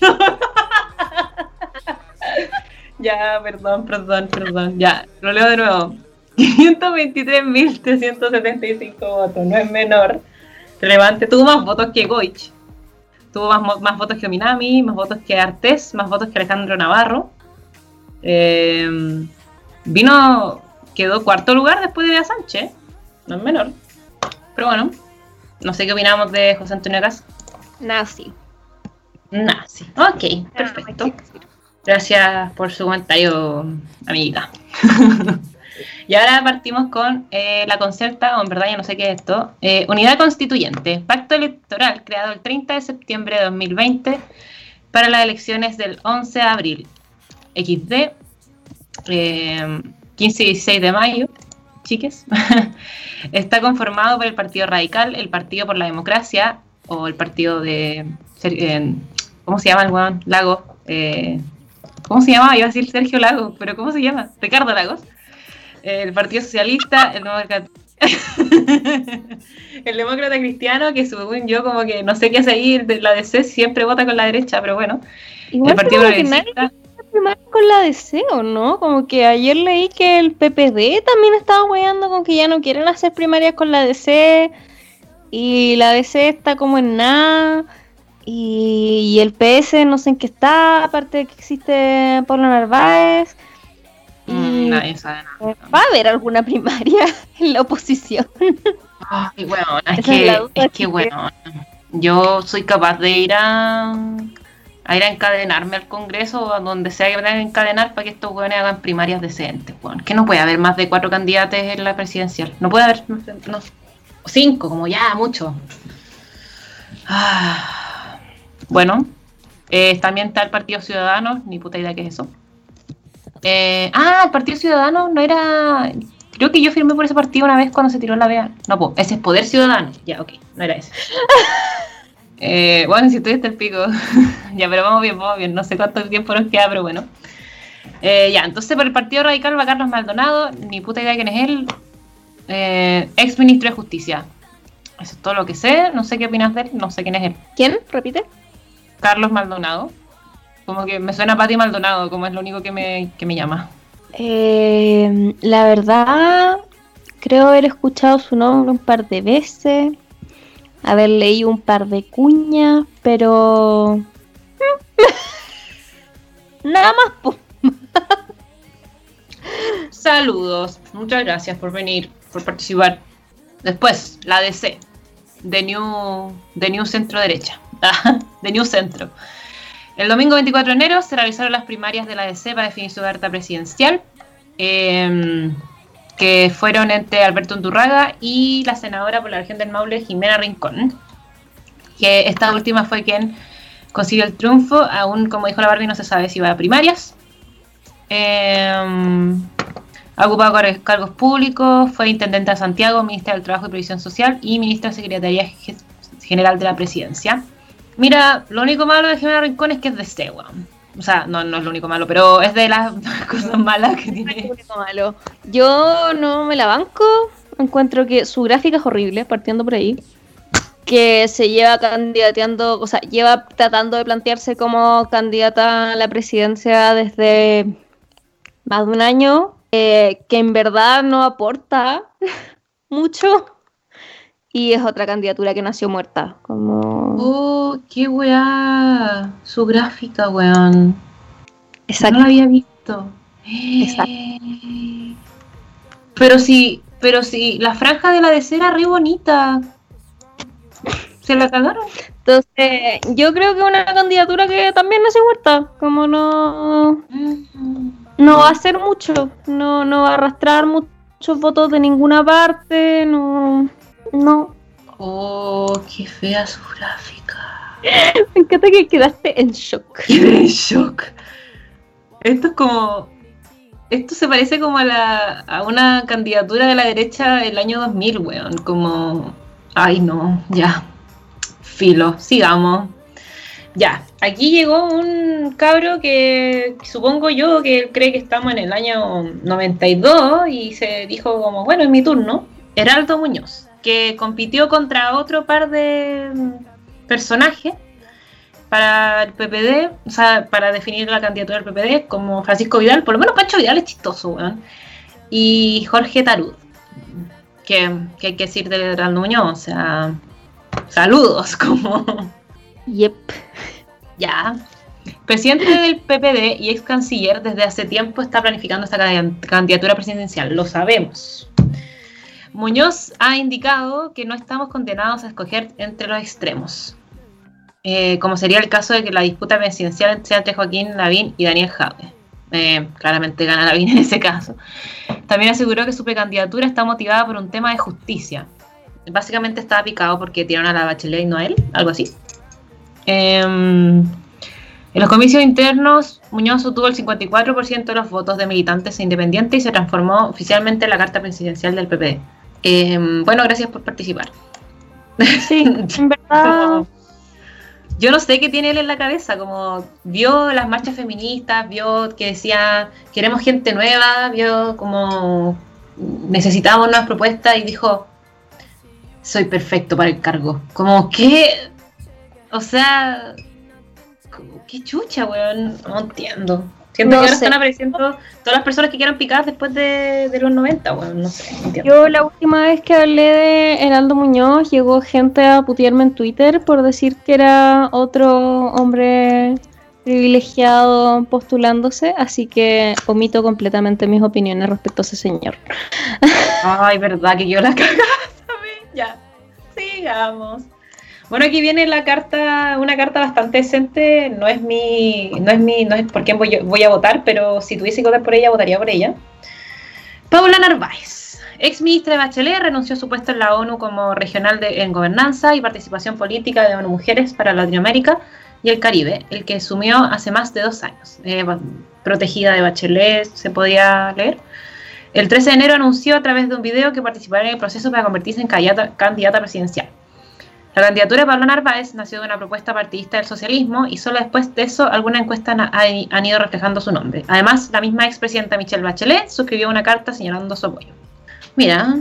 Ya, perdón, perdón, perdón. Ya, lo leo de nuevo. 523.375 votos, no es menor. Relevante. Tuvo más votos que Goich. Tuvo más, más votos que Minami, más votos que Artés, más votos que Alejandro Navarro. Eh, vino, quedó cuarto lugar después de Bea Sánchez. No es menor. Pero bueno, no sé qué opinamos de José Antonio Cas. Nazi. Sí. Ok, perfecto. Gracias por su comentario, amiguita. y ahora partimos con eh, la concerta, o en verdad ya no sé qué es esto. Eh, Unidad Constituyente, pacto electoral creado el 30 de septiembre de 2020 para las elecciones del 11 de abril. XD, eh, 15 y 16 de mayo, chiques. Está conformado por el Partido Radical, el Partido por la Democracia, o el Partido de... eh, ¿Cómo se llama el weón? Lago. ¿Cómo se llamaba? Iba a decir Sergio Lago, pero ¿cómo se llama? Ricardo Lagos. El Partido Socialista, el Demócrata, el Demócrata Cristiano, que según yo como que no sé qué hace ahí, la DC siempre vota con la derecha, pero bueno. Igual el Partido Progresista. con la DC, ¿o no? Como que ayer leí que el PPD también estaba weando con que ya no quieren hacer primarias con la DC. Y la DC está como en nada. Y, y el PS no sé en qué está, aparte de que existe Pablo Narváez. Y Mm, nadie sabe nada. ¿Va a haber alguna primaria en la oposición? Ay, bueno, es Esa es que, duda es que que bueno, yo soy capaz de ir a, a ir a encadenarme al Congreso, a donde sea que me tengan que encadenar para que estos hueones hagan primarias decentes, weón. Que no puede haber más de cuatro candidatos en la presidencial. No puede haber, no. O cinco, como ya, mucho. Ah, bueno, eh, también está el Partido Ciudadano, ni puta idea qué es eso. Eh, ah, el Partido Ciudadano no era Creo que yo firmé por ese partido una vez cuando se tiró la vea. No, pues, ese es Poder Ciudadano. Ya, ok, no era ese. eh, bueno, si estoy hasta el pico. ya, pero vamos bien, vamos bien. No sé cuánto tiempo nos queda, pero bueno. Eh, ya, entonces por el Partido Radical va Carlos Maldonado. Ni puta idea quién es él. Eh, ex ministro de Justicia. Eso es todo lo que sé. No sé qué opinas de él. No sé quién es él. ¿Quién? Repite. Carlos Maldonado. Como que me suena a Pati Maldonado, como es lo único que me, que me llama. Eh, la verdad, creo haber escuchado su nombre un par de veces, haber leído un par de cuñas, pero... Nada más. Saludos, muchas gracias por venir, por participar. Después, la DC, de New, de New Centro Derecha, de New Centro. El domingo 24 de enero se realizaron las primarias de la DC para definir su carta presidencial, eh, que fueron entre Alberto Unturraga y la senadora por la región del Maule, Jimena Rincón, que esta última fue quien consiguió el triunfo, aún como dijo la Barbie no se sabe si va a primarias. Eh, ha ocupado car- cargos públicos, fue intendente de Santiago, ministra del Trabajo y Previsión Social y ministra de Secretaría Ge- General de la Presidencia. Mira, lo único malo de Jimena Rincón es que es de weón. O sea, no, no es lo único malo, pero es de las cosas malas que tiene. Único malo. Yo no me la banco. Encuentro que su gráfica es horrible, partiendo por ahí. Que se lleva candidateando, o sea, lleva tratando de plantearse como candidata a la presidencia desde más de un año. eh, que en verdad no aporta mucho. Y es otra candidatura que nació muerta. Como. Oh, qué weá. Su gráfica, weón. Exacto. No la había visto. Exacto. Pero sí, pero sí, la franja de la DC era re bonita. ¿Se la cagaron? Entonces, yo creo que una candidatura que también nació muerta. Como no. no va a hacer mucho, no, no va a arrastrar muchos votos de ninguna parte, no, no. Oh, qué fea su gráfica. Me encanta que quedaste en shock. Quedé en shock. Esto es como. Esto se parece como a, la, a una candidatura de la derecha del año 2000, weón. Como. Ay, no, ya. Filo, sigamos. Ya, aquí llegó un cabro que supongo yo que él cree que estamos en el año 92 y se dijo como, bueno, es mi turno. Heraldo Muñoz, que compitió contra otro par de mm, personajes para el PPD, o sea, para definir la candidatura del PPD, como Francisco Vidal, por lo menos Pancho Vidal es chistoso, weón. Y Jorge Tarud, que, que hay que decir de Heraldo Muñoz, o sea, saludos, como... Yep. Ya. Presidente del PPD y ex canciller desde hace tiempo está planificando esta can- candidatura presidencial, lo sabemos. Muñoz ha indicado que no estamos condenados a escoger entre los extremos, Eh, como sería el caso de que la disputa presidencial sea entre Joaquín Lavín y Daniel Jave. Eh, claramente gana Lavín en ese caso. También aseguró que su precandidatura está motivada por un tema de justicia. Básicamente estaba picado porque tiraron a la Bachelet y no a él, algo así. Em, en los comicios internos, Muñoz obtuvo el 54% de los votos de militantes e independientes y se transformó oficialmente en la carta presidencial del PP. Em, bueno, gracias por participar. Sí, en verdad. Yo no sé qué tiene él en la cabeza, como vio las marchas feministas, vio que decía queremos gente nueva, vio como necesitamos nuevas propuestas y dijo soy perfecto para el cargo. Como que, o sea, como, qué chucha, weón, no entiendo. Siento No que ahora sé. están apareciendo todas las personas que quieran picar después de, de los 90, weón, no sé, entiendo. Yo la última vez que hablé de Heraldo Muñoz llegó gente a putearme en Twitter por decir que era otro hombre privilegiado postulándose, así que omito completamente mis opiniones respecto a ese señor. Ay, verdad que yo la cagaba también. Ya, sigamos. Bueno, aquí viene la carta, una carta bastante decente. No es mi, no es mi, no es por quién voy, a votar, pero si tuviese que votar por ella, votaría por ella. Paula Narváez, ex ministra de Bachelet, renunció a su puesto en la ONU como regional de, en gobernanza y participación política de Mujeres para Latinoamérica y el Caribe, el que asumió hace más de dos años. Eh, protegida de Bachelet, se podía leer. El 13 de enero anunció a través de un video que participará en el proceso para convertirse en candidata presidencial. La candidatura de Pablo Narváez nació de una propuesta partidista del socialismo y solo después de eso algunas encuestas han ido reflejando su nombre. Además, la misma expresidenta Michelle Bachelet suscribió una carta señalando su apoyo. Mira,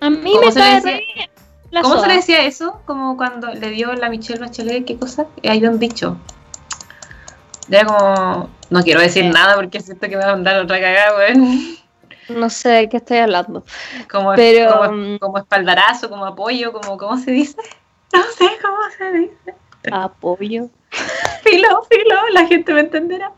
A mí ¿Cómo me se le cae decía? re bien la ¿cómo se soda. le decía eso? Como cuando le dio la Michelle Bachelet, ¿qué cosa? Hay un dicho. Era como... No quiero decir Eh. nada porque siento que me va a mandar otra cagada, weón. No sé de qué estoy hablando. Como, Pero, como, mm, como espaldarazo, como apoyo, como... ¿Cómo se dice? No sé cómo se dice. Apoyo. Filo, filo, la gente me entenderá.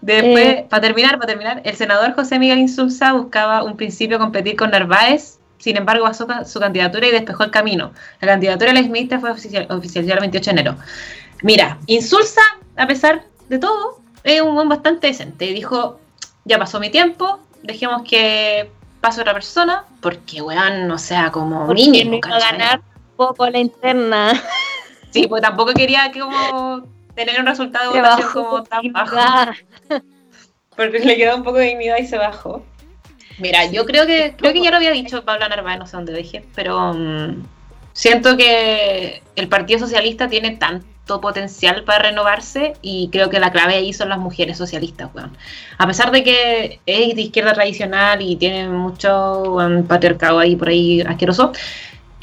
Después, Eh. para terminar, para terminar, el senador José Miguel Insulza buscaba un principio competir con Narváez, sin embargo, basó su candidatura y despejó el camino. La candidatura de la exministra fue oficial, oficializada el 28 de enero. Mira, Insulza, a pesar de todo, es un buen bastante decente. Dijo, ya pasó mi tiempo, dejemos que pase otra persona, porque, weón, o sea, como mínimo, no iba a ganar poco la interna. Sí, pues tampoco quería que como tener un resultado de votación como tan bajo. Porque le quedó un poco de dignidad y se bajó. Mira, yo creo que creo que ya lo había dicho Pablo Narváez, no sé dónde dije, pero mm, siento que el Partido Socialista tiene tanto potencial para renovarse y creo que la clave ahí son las mujeres socialistas, weón. A pesar de que es de izquierda tradicional y tiene mucho weón, patriarcado ahí por ahí asqueroso,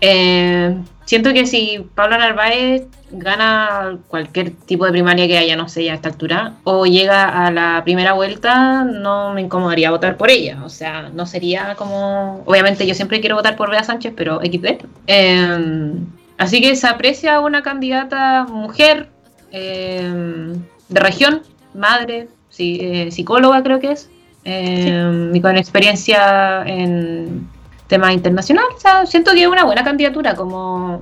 eh, siento que si Pablo Narváez gana cualquier tipo de primaria que haya, no sé, ya a esta altura, o llega a la primera vuelta, no me incomodaría votar por ella. O sea, no sería como. Obviamente, yo siempre quiero votar por Bea Sánchez, pero XD. Eh, así que se aprecia una candidata mujer eh, de región, madre, sí, psicóloga, creo que es, y con experiencia en temas internacionales. O sea, siento que es una buena candidatura, como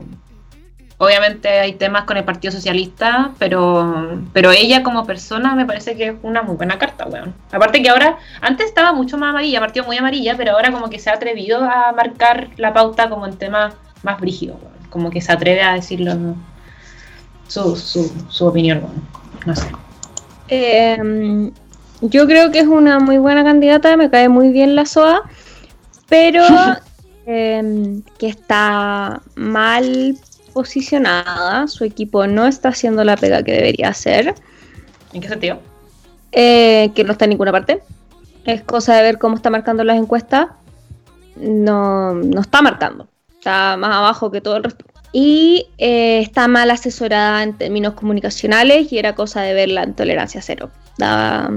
obviamente hay temas con el Partido Socialista, pero, pero ella como persona me parece que es una muy buena carta, weón. Aparte que ahora, antes estaba mucho más amarilla, partido muy amarilla, pero ahora como que se ha atrevido a marcar la pauta como en temas más brígidos. Como que se atreve a decirlo su, su, su opinión, weón. No sé. Eh, yo creo que es una muy buena candidata, me cae muy bien la SOA, pero eh, que está mal posicionada, su equipo no está haciendo la pega que debería hacer, ¿En qué sentido? eh, que no está en ninguna parte. Es cosa de ver cómo está marcando las encuestas. No, no está marcando, está más abajo que todo el resto. Y eh, está mal asesorada en términos comunicacionales y era cosa de verla en tolerancia cero. Daba-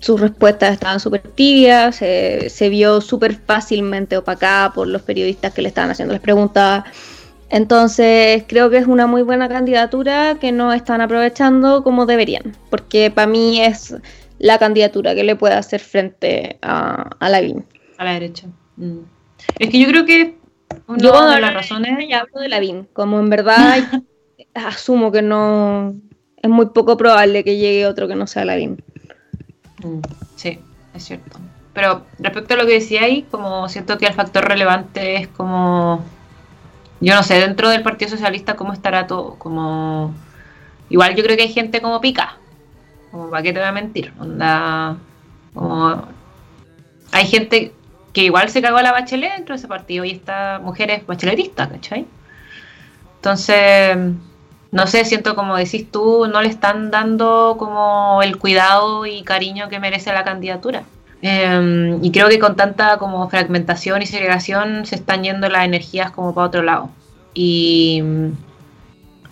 sus respuestas estaban súper tibias, se- se vio súper fácilmente opacada por los periodistas que le estaban haciendo las preguntas. Entonces creo que es una muy buena candidatura que no están aprovechando como deberían, porque para mí es la candidatura que le puede hacer frente a, a Lavín. A la derecha. Mm. Es que yo creo que una Yo de las razones. ya hablo de Lavín, como en verdad asumo que no es muy poco probable que llegue otro que no sea Lavín. Mm, Sí, es cierto. Pero respecto a lo que decía ahí, como siento que el factor relevante es como, yo no sé, dentro del Partido Socialista cómo estará todo, como, igual yo creo que hay gente como pica, como para qué te voy a mentir, onda, como, hay gente que igual se cagó a la bachelet dentro de ese partido y esta mujer es bacheletista, ¿cachai? Entonces, no sé, siento como decís tú, no le están dando como el cuidado y cariño que merece la candidatura. Eh, y creo que con tanta como fragmentación y segregación se están yendo las energías como para otro lado. Y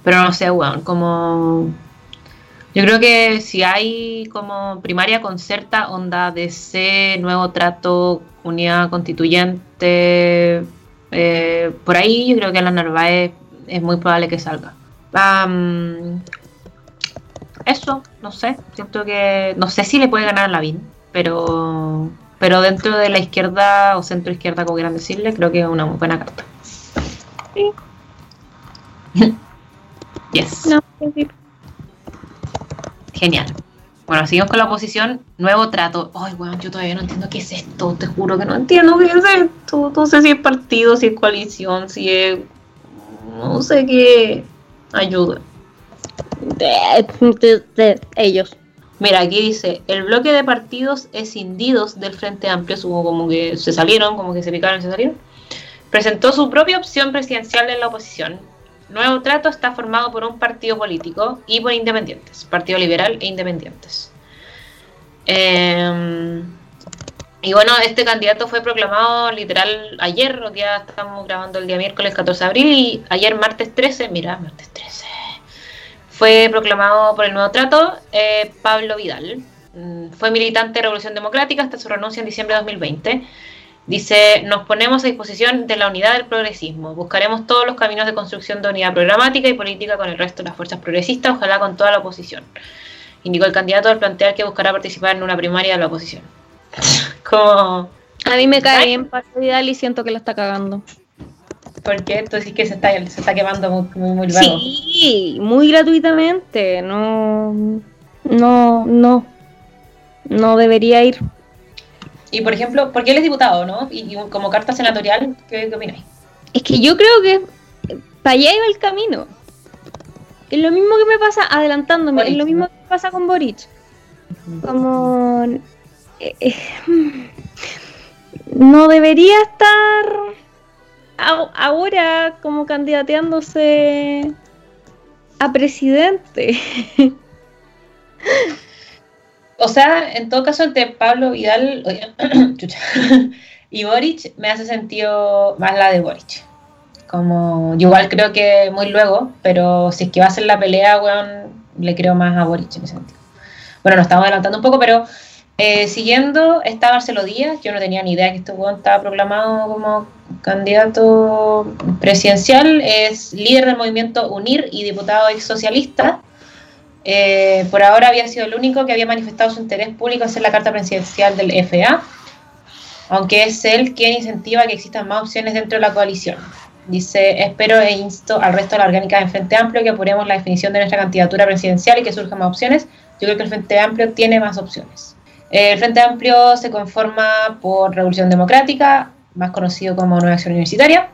pero no sé, weón, como yo creo que si hay como primaria concerta, onda DC, nuevo trato, unidad constituyente, eh, por ahí yo creo que la Narváez es muy probable que salga. Eso, no sé, siento que no sé si le puede ganar a Lavín, pero pero dentro de la izquierda o centro izquierda, como quieran decirle, creo que es una muy buena carta. Sí. yes. No, Genial. Bueno, seguimos con la oposición. Nuevo trato. Ay, weón, yo todavía no entiendo qué es esto. Te juro que no entiendo qué es esto. No sé si es partido, si es coalición, si es. No sé qué. Ayuda. de- de- de ellos. Mira, aquí dice, el bloque de partidos escindidos del Frente Amplio, hubo como que se salieron, como que se picaron y se salieron, presentó su propia opción presidencial en la oposición. Nuevo Trato está formado por un partido político y por independientes, Partido Liberal e Independientes. Eh, y bueno, este candidato fue proclamado literal ayer, ya estamos grabando el día miércoles 14 de abril, y ayer martes 13, mira, martes 13, fue proclamado por el nuevo trato eh, Pablo Vidal. Mm, fue militante de Revolución Democrática hasta su renuncia en diciembre de 2020. Dice, nos ponemos a disposición de la unidad del progresismo. Buscaremos todos los caminos de construcción de unidad programática y política con el resto de las fuerzas progresistas, ojalá con toda la oposición. Indicó el candidato al plantear que buscará participar en una primaria de la oposición. Como... A mí me cae bien Pablo Vidal y siento que la está cagando. ¿Por qué? Tú que se está, se está quemando muy, muy, muy Sí, muy gratuitamente. No, no, no. No debería ir. Y por ejemplo, porque él es diputado, ¿no? Y, como carta senatorial, ¿qué, qué opináis? Es que yo creo que para allá iba el camino. Es lo mismo que me pasa, adelantándome, es lo mismo que me pasa con Boric. Como eh, eh, no debería estar ahora como candidateándose a presidente. O sea, en todo caso, entre Pablo Vidal y Boric me hace sentido más la de Boric. Como, yo igual creo que muy luego, pero si es que va a ser la pelea, weón, le creo más a Boric en ese sentido. Bueno, nos estamos adelantando un poco, pero eh, siguiendo está Marcelo Díaz, yo no tenía ni idea que este weón estaba proclamado como candidato presidencial, es líder del movimiento UNIR y diputado ex socialista. Eh, por ahora había sido el único que había manifestado su interés público ser la carta presidencial del FA, aunque es él quien incentiva que existan más opciones dentro de la coalición. Dice, espero e insto al resto de la orgánica de Frente Amplio que apuremos la definición de nuestra candidatura presidencial y que surjan más opciones. Yo creo que el Frente Amplio tiene más opciones. El Frente Amplio se conforma por Revolución Democrática, más conocido como Nueva Acción Universitaria,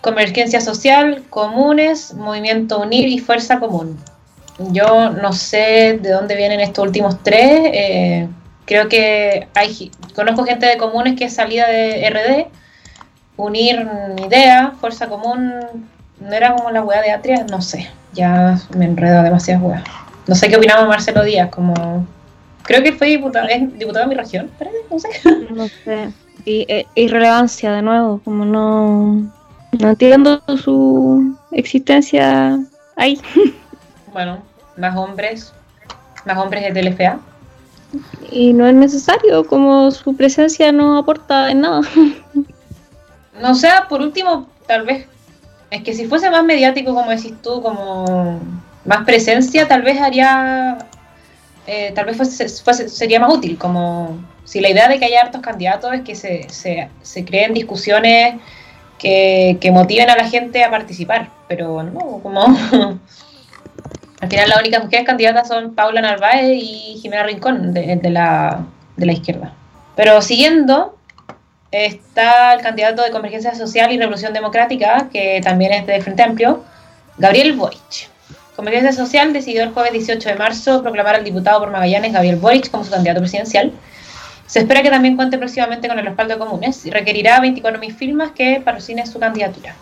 Convergencia Social, Comunes, Movimiento Unir y Fuerza Común. Yo no sé de dónde vienen estos últimos tres. Eh, creo que hay conozco gente de Comunes que es salida de RD. Unir idea, Fuerza Común, ¿no era como la hueá de Atria? No sé, ya me enredo demasiadas hueá. No sé qué opinaba Marcelo Díaz, como Creo que fue diputado, es diputado de mi región, no sé. No sé. Y, eh, irrelevancia de nuevo, como no, no entiendo su existencia ahí. Bueno, más hombres, más hombres del FA. Y no es necesario, como su presencia no aporta en nada. No sea, por último, tal vez, es que si fuese más mediático, como decís tú, como más presencia, tal vez haría eh, tal vez sería más útil, como si la idea de que haya hartos candidatos es que se, creen discusiones que, motiven a la gente a participar, pero no, como al final las únicas mujeres candidatas son Paula Narváez y Jimena Rincón de, la, de la izquierda. Pero siguiendo, está el candidato de Convergencia Social y Revolución Democrática, que también es de Frente Amplio, Gabriel Boric. Convergencia Social decidió el jueves 18 de marzo proclamar al diputado por Magallanes, Gabriel Boric, como su candidato presidencial. Se espera que también cuente próximamente con el respaldo de comunes y requerirá 24.000 firmas que patrocinen su candidatura.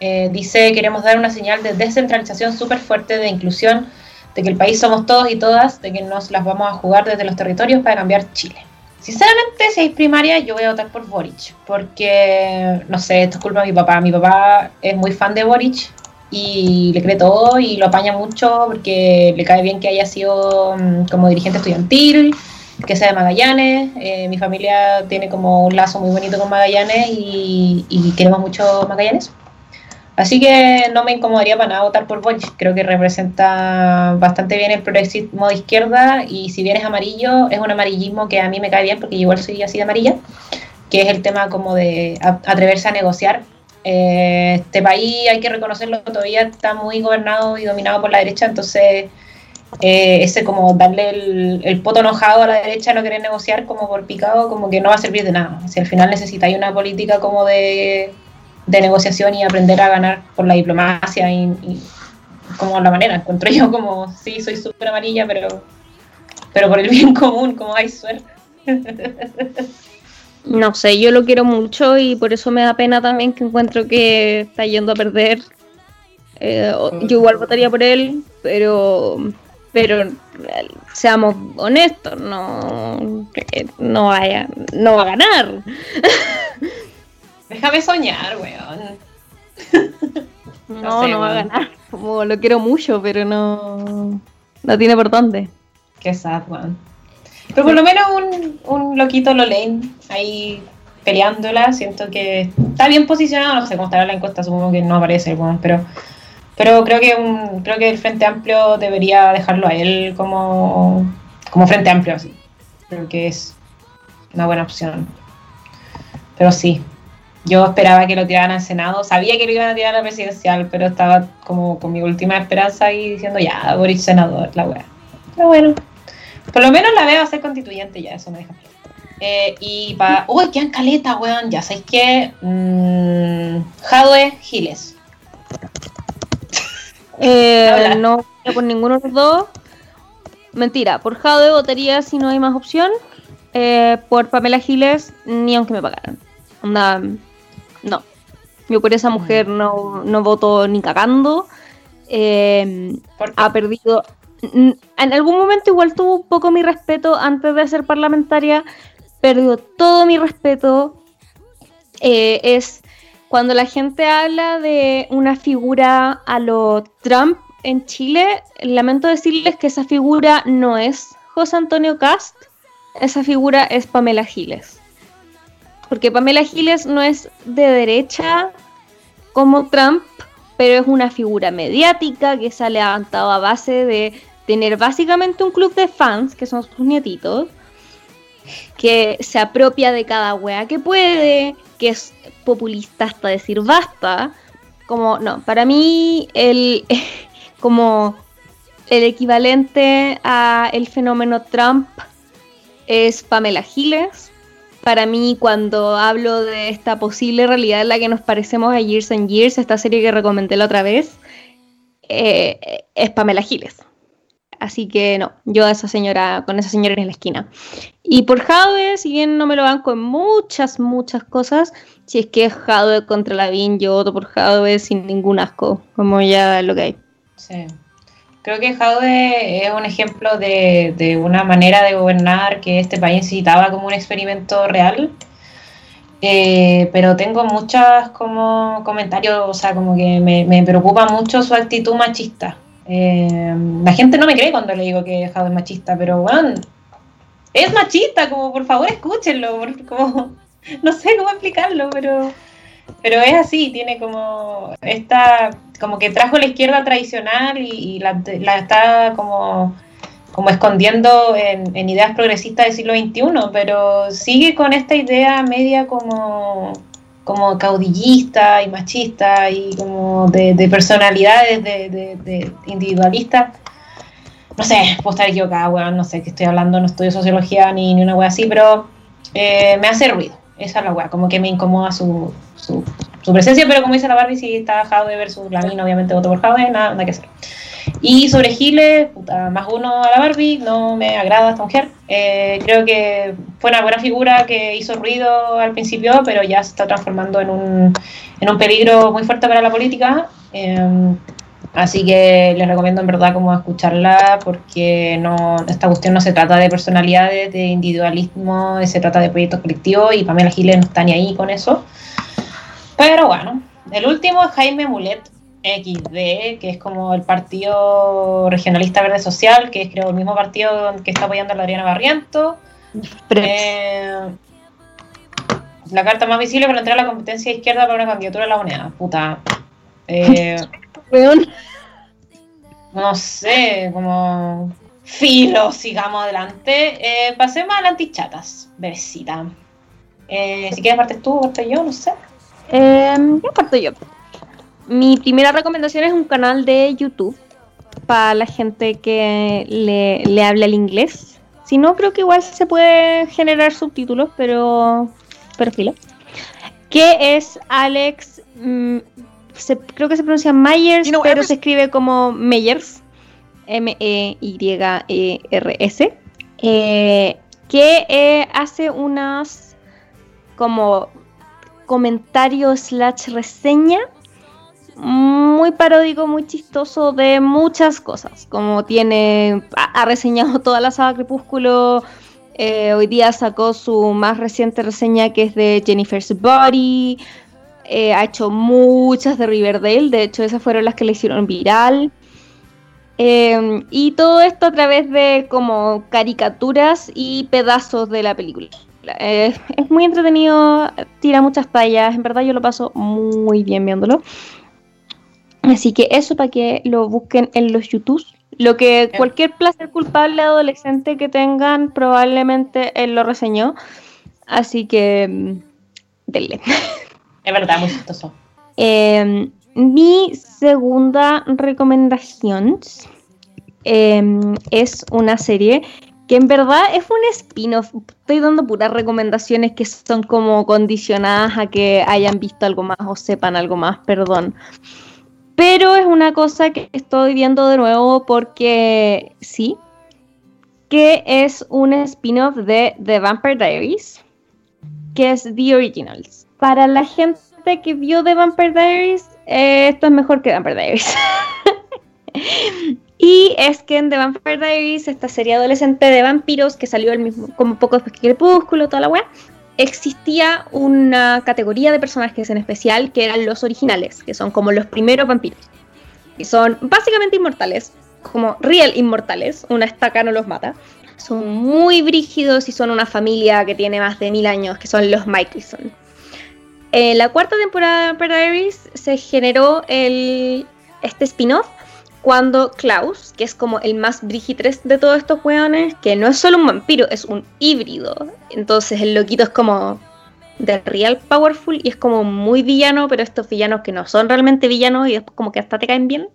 Eh, dice, queremos dar una señal de descentralización súper fuerte, de inclusión, de que el país somos todos y todas, de que nos las vamos a jugar desde los territorios para cambiar Chile. Sinceramente, si hay primaria, yo voy a votar por Boric, porque, no sé, esto es culpa de mi papá. Mi papá es muy fan de Boric, y le cree todo y lo apaña mucho porque le cae bien que haya sido mm, como dirigente estudiantil, que sea de Magallanes. Eh, mi familia tiene como un lazo muy bonito con Magallanes y, queremos mucho Magallanes. Así que no me incomodaría para nada votar por Boric. Creo que representa bastante bien el progresismo de izquierda y si bien es amarillo, es un amarillismo que a mí me cae bien porque igual soy así de amarilla, que es el tema como de atreverse a negociar eh, este país, hay que reconocerlo, todavía está muy gobernado y dominado por la derecha, entonces eh, ese como darle el, el, poto enojado a la derecha, no querer negociar como por picado, como que no va a servir de nada. Si al final necesitáis una política como de, negociación y aprender a ganar por la diplomacia y, como la manera, encuentro yo como, sí, soy súper amarilla, pero pero por el bien común, como hay suerte. No sé, yo lo quiero mucho y por eso me da pena también que encuentro que está yendo a perder. Eh, yo igual votaría por él, pero pero seamos honestos, no, no vaya, no va a ganar. Déjame soñar, weón. No, no, va a ganar. Como lo quiero mucho, pero no, no tiene por dónde. Qué sad, weón. Pero por lo menos un, un loquito Lolane ahí peleándola, siento que está bien posicionado, no sé cómo estará la encuesta, supongo que no aparece, weón, pero pero creo que un, creo que el Frente Amplio debería dejarlo a él como, como Frente Amplio así. Creo que es una buena opción. Pero sí, yo esperaba que lo tiraran al Senado, sabía que lo iban a tirar a la presidencial, pero estaba como con mi última esperanza ahí diciendo ya, Boris senador, la wea. Pero bueno, por lo menos la veo a ser constituyente ya, eso me deja eh, y para. Uy, qué caleta, weón. Ya sabéis que. Mmm, Jadwe Giles. Eh, no por ninguno de los dos. Mentira, por Jade votaría si no hay más opción. Eh, por Pamela Giles, ni aunque me pagaran. Onda, no. Yo por esa mujer no, no voto ni cagando. Eh, ha perdido. En algún momento igual tuvo un poco mi respeto antes de ser parlamentaria. Perdió todo mi respeto. Eh, es cuando la gente habla de una figura a lo Trump en Chile, lamento decirles que esa figura no es José Antonio Cast, esa figura es Pamela Giles. Porque Pamela Giles no es de derecha como Trump, pero es una figura mediática que se ha levantado a base de tener básicamente un club de fans, que son sus nietitos, que se apropia de cada wea que puede, que es populista hasta decir basta. Como, no, para mí el como el equivalente a el fenómeno Trump es Pamela Giles. Para mí, cuando hablo de esta posible realidad en la que nos parecemos a Years and Years, esta serie que recomendé la otra vez, eh, es Pamela Giles. Así que no, yo a esa señora, con esa señora en la esquina. Y por Jadwe, si bien no me lo banco en muchas, muchas cosas, si es que es Jadwe contra Lavín, yo voto por Jadwe sin ningún asco, como ya lo que hay. Sí. Creo que Jadwe es un ejemplo de, de, una manera de gobernar que este país necesitaba como un experimento real. Eh, pero tengo muchos como comentarios, o sea, como que me, me preocupa mucho su actitud machista. Eh, la gente no me cree cuando le digo que Jado es machista, pero bueno, es machista, como por favor escúchenlo, como, no sé cómo explicarlo, pero, pero es así, tiene como esta, como que trajo la izquierda tradicional y, la, está como, como escondiendo en, en ideas progresistas del siglo XXI, pero sigue con esta idea media como como caudillista y machista y como de, personalidades de, individualistas. No sé, puedo estar equivocada, weón, no sé qué estoy hablando, no estudio sociología ni, ni una wea así, pero eh, me hace ruido. Esa es la wea, como que me incomoda su, su, presencia, pero como dice la Barbie, si está Jaude versus Lavín, obviamente voto por nada, nada que hacer. Y sobre Giles, más uno a la Barbie, no me agrada esta mujer. Eh, creo que fue una buena figura que hizo ruido al principio, pero ya se está transformando en un, en un peligro muy fuerte para la política. Eh, así que les recomiendo en verdad como escucharla porque no esta cuestión no se trata de personalidades, de individualismo, se trata de proyectos colectivos y Pamela Giles no está ni ahí con eso. Pero bueno, el último es Jaime Mulet, XD, que es como el Partido Regionalista Verde Social, que es creo el mismo partido que está apoyando a la Adriana Barriento. Eh, la carta más visible para entrar a la competencia izquierda para una candidatura a la UNEA. Puta. Eh, no sé, como filo, sigamos adelante. Eh, pasemos a las antichatas, bebecita. Eh, si quieres partes tú, partes yo, no sé. Eh, yo parto yo mi primera recomendación es un canal de YouTube para la gente que le, le habla el inglés. Si no, creo que igual se puede generar subtítulos, pero, pero filo. Que es Alex, mm, creo que se pronuncia Myers, pero se escribe como Meyers, M-E-Y-E-R-S. eh, que eh, hace unas como comentarios slash reseña muy paródico, muy chistoso de muchas cosas. Como tiene, ha, reseñado toda la saga Crepúsculo. Eh, hoy día sacó su más reciente reseña que es de Jennifer's Body. Eh, ha hecho muchas de Riverdale, de hecho esas fueron las que le hicieron viral. Em, y todo esto a través de como caricaturas y pedazos de la película. Eh, es muy entretenido, tira muchas tallas, en verdad yo lo paso muy bien viéndolo. Así que eso para que lo busquen en los YouTube. Lo que cualquier placer culpable adolescente que tengan, probablemente él lo reseñó. Así que mm, denle. Es verdad, muy chistoso. Em, mi segunda recomendación em, es una serie que en verdad es un spin-off. Estoy dando puras recomendaciones que son como condicionadas a que hayan visto algo más o sepan algo más, perdón. Pero es una cosa que estoy viendo de nuevo porque sí, que es un spin-off de The Vampire Diaries, que es The Originals. Para la gente que vio The Vampire Diaries, eh, esto es mejor que Vampire Diaries. y es que en The Vampire Diaries, esta serie adolescente de vampiros que salió el mismo, como poco después que Crepúsculo, toda la weá, existía una categoría de personajes en especial que eran los originales, que son como los primeros vampiros. Y son básicamente inmortales, como real inmortales, una estaca no los mata. Son muy brígidos y son una familia que tiene más de mil años, que son los Michelson. En la cuarta temporada de Diaries se generó el, este spin-off cuando Klaus, que es como el más brigitres de todos estos weones, que no es solo un vampiro, es un híbrido. Entonces el loquito es como de real powerful y es como muy villano, pero estos villanos que no son realmente villanos y es como que hasta te caen bien.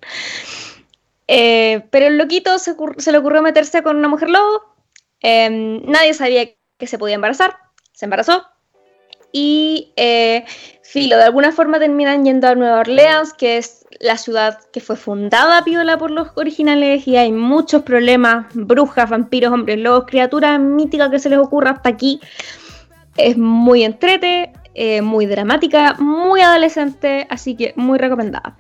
Eh, pero el loquito se, le ocurrió meterse con una mujer lobo. Em, nadie sabía que se podía embarazar. Se embarazó. Y eh, filo, de alguna forma terminan yendo a Nueva Orleans, que es la ciudad que fue fundada piola por los originales y hay muchos problemas, brujas, vampiros, hombres lobos, criaturas míticas que se les ocurra hasta aquí. Es muy entrete, eh, muy dramática, muy adolescente, así que muy recomendada.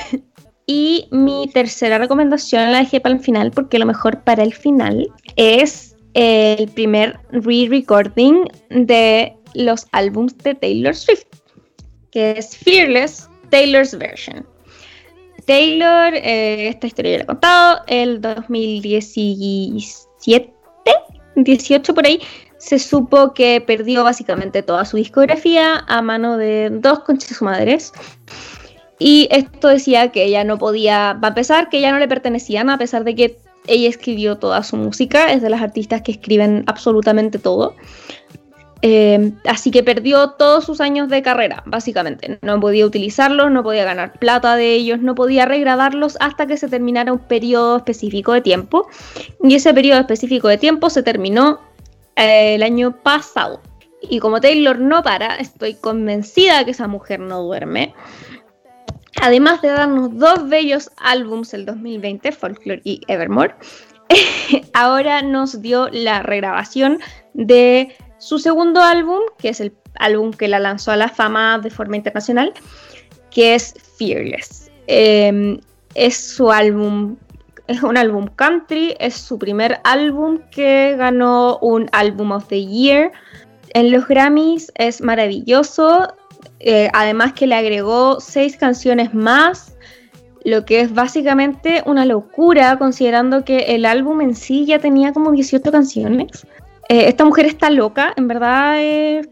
y mi tercera recomendación la dejé para el final porque lo mejor para el final es el primer re-recording de los álbums de Taylor Swift, que es Fearless Taylor's Version. Taylor, eh, esta historia ya la he contado, el 2017, 18 por ahí, se supo que perdió básicamente toda su discografía a mano de dos conchas madres. Y esto decía que ella no podía, a pesar que ya no le pertenecían, a pesar de que ella escribió toda su música, es de las artistas que escriben absolutamente todo. Eh, así que perdió todos sus años de carrera, básicamente. No podía utilizarlos, no podía ganar plata de ellos, no podía regrabarlos hasta que se terminara un periodo específico de tiempo. Y ese periodo específico de tiempo se terminó eh, el año pasado. Y como Taylor no para, estoy convencida que esa mujer no duerme. Además de darnos dos bellos álbums el 2020, Folklore y Evermore, ahora nos dio la regrabación de su segundo álbum, que es el álbum que la lanzó a la fama de forma internacional, que es Fearless. Em, es su álbum, es un álbum country, es su primer álbum que ganó un Album of the Year. En los Grammys es maravilloso, eh, además que le agregó seis canciones más, lo que es básicamente una locura considerando que el álbum en sí ya tenía como 18 canciones. Eh, esta mujer está loca, en verdad es,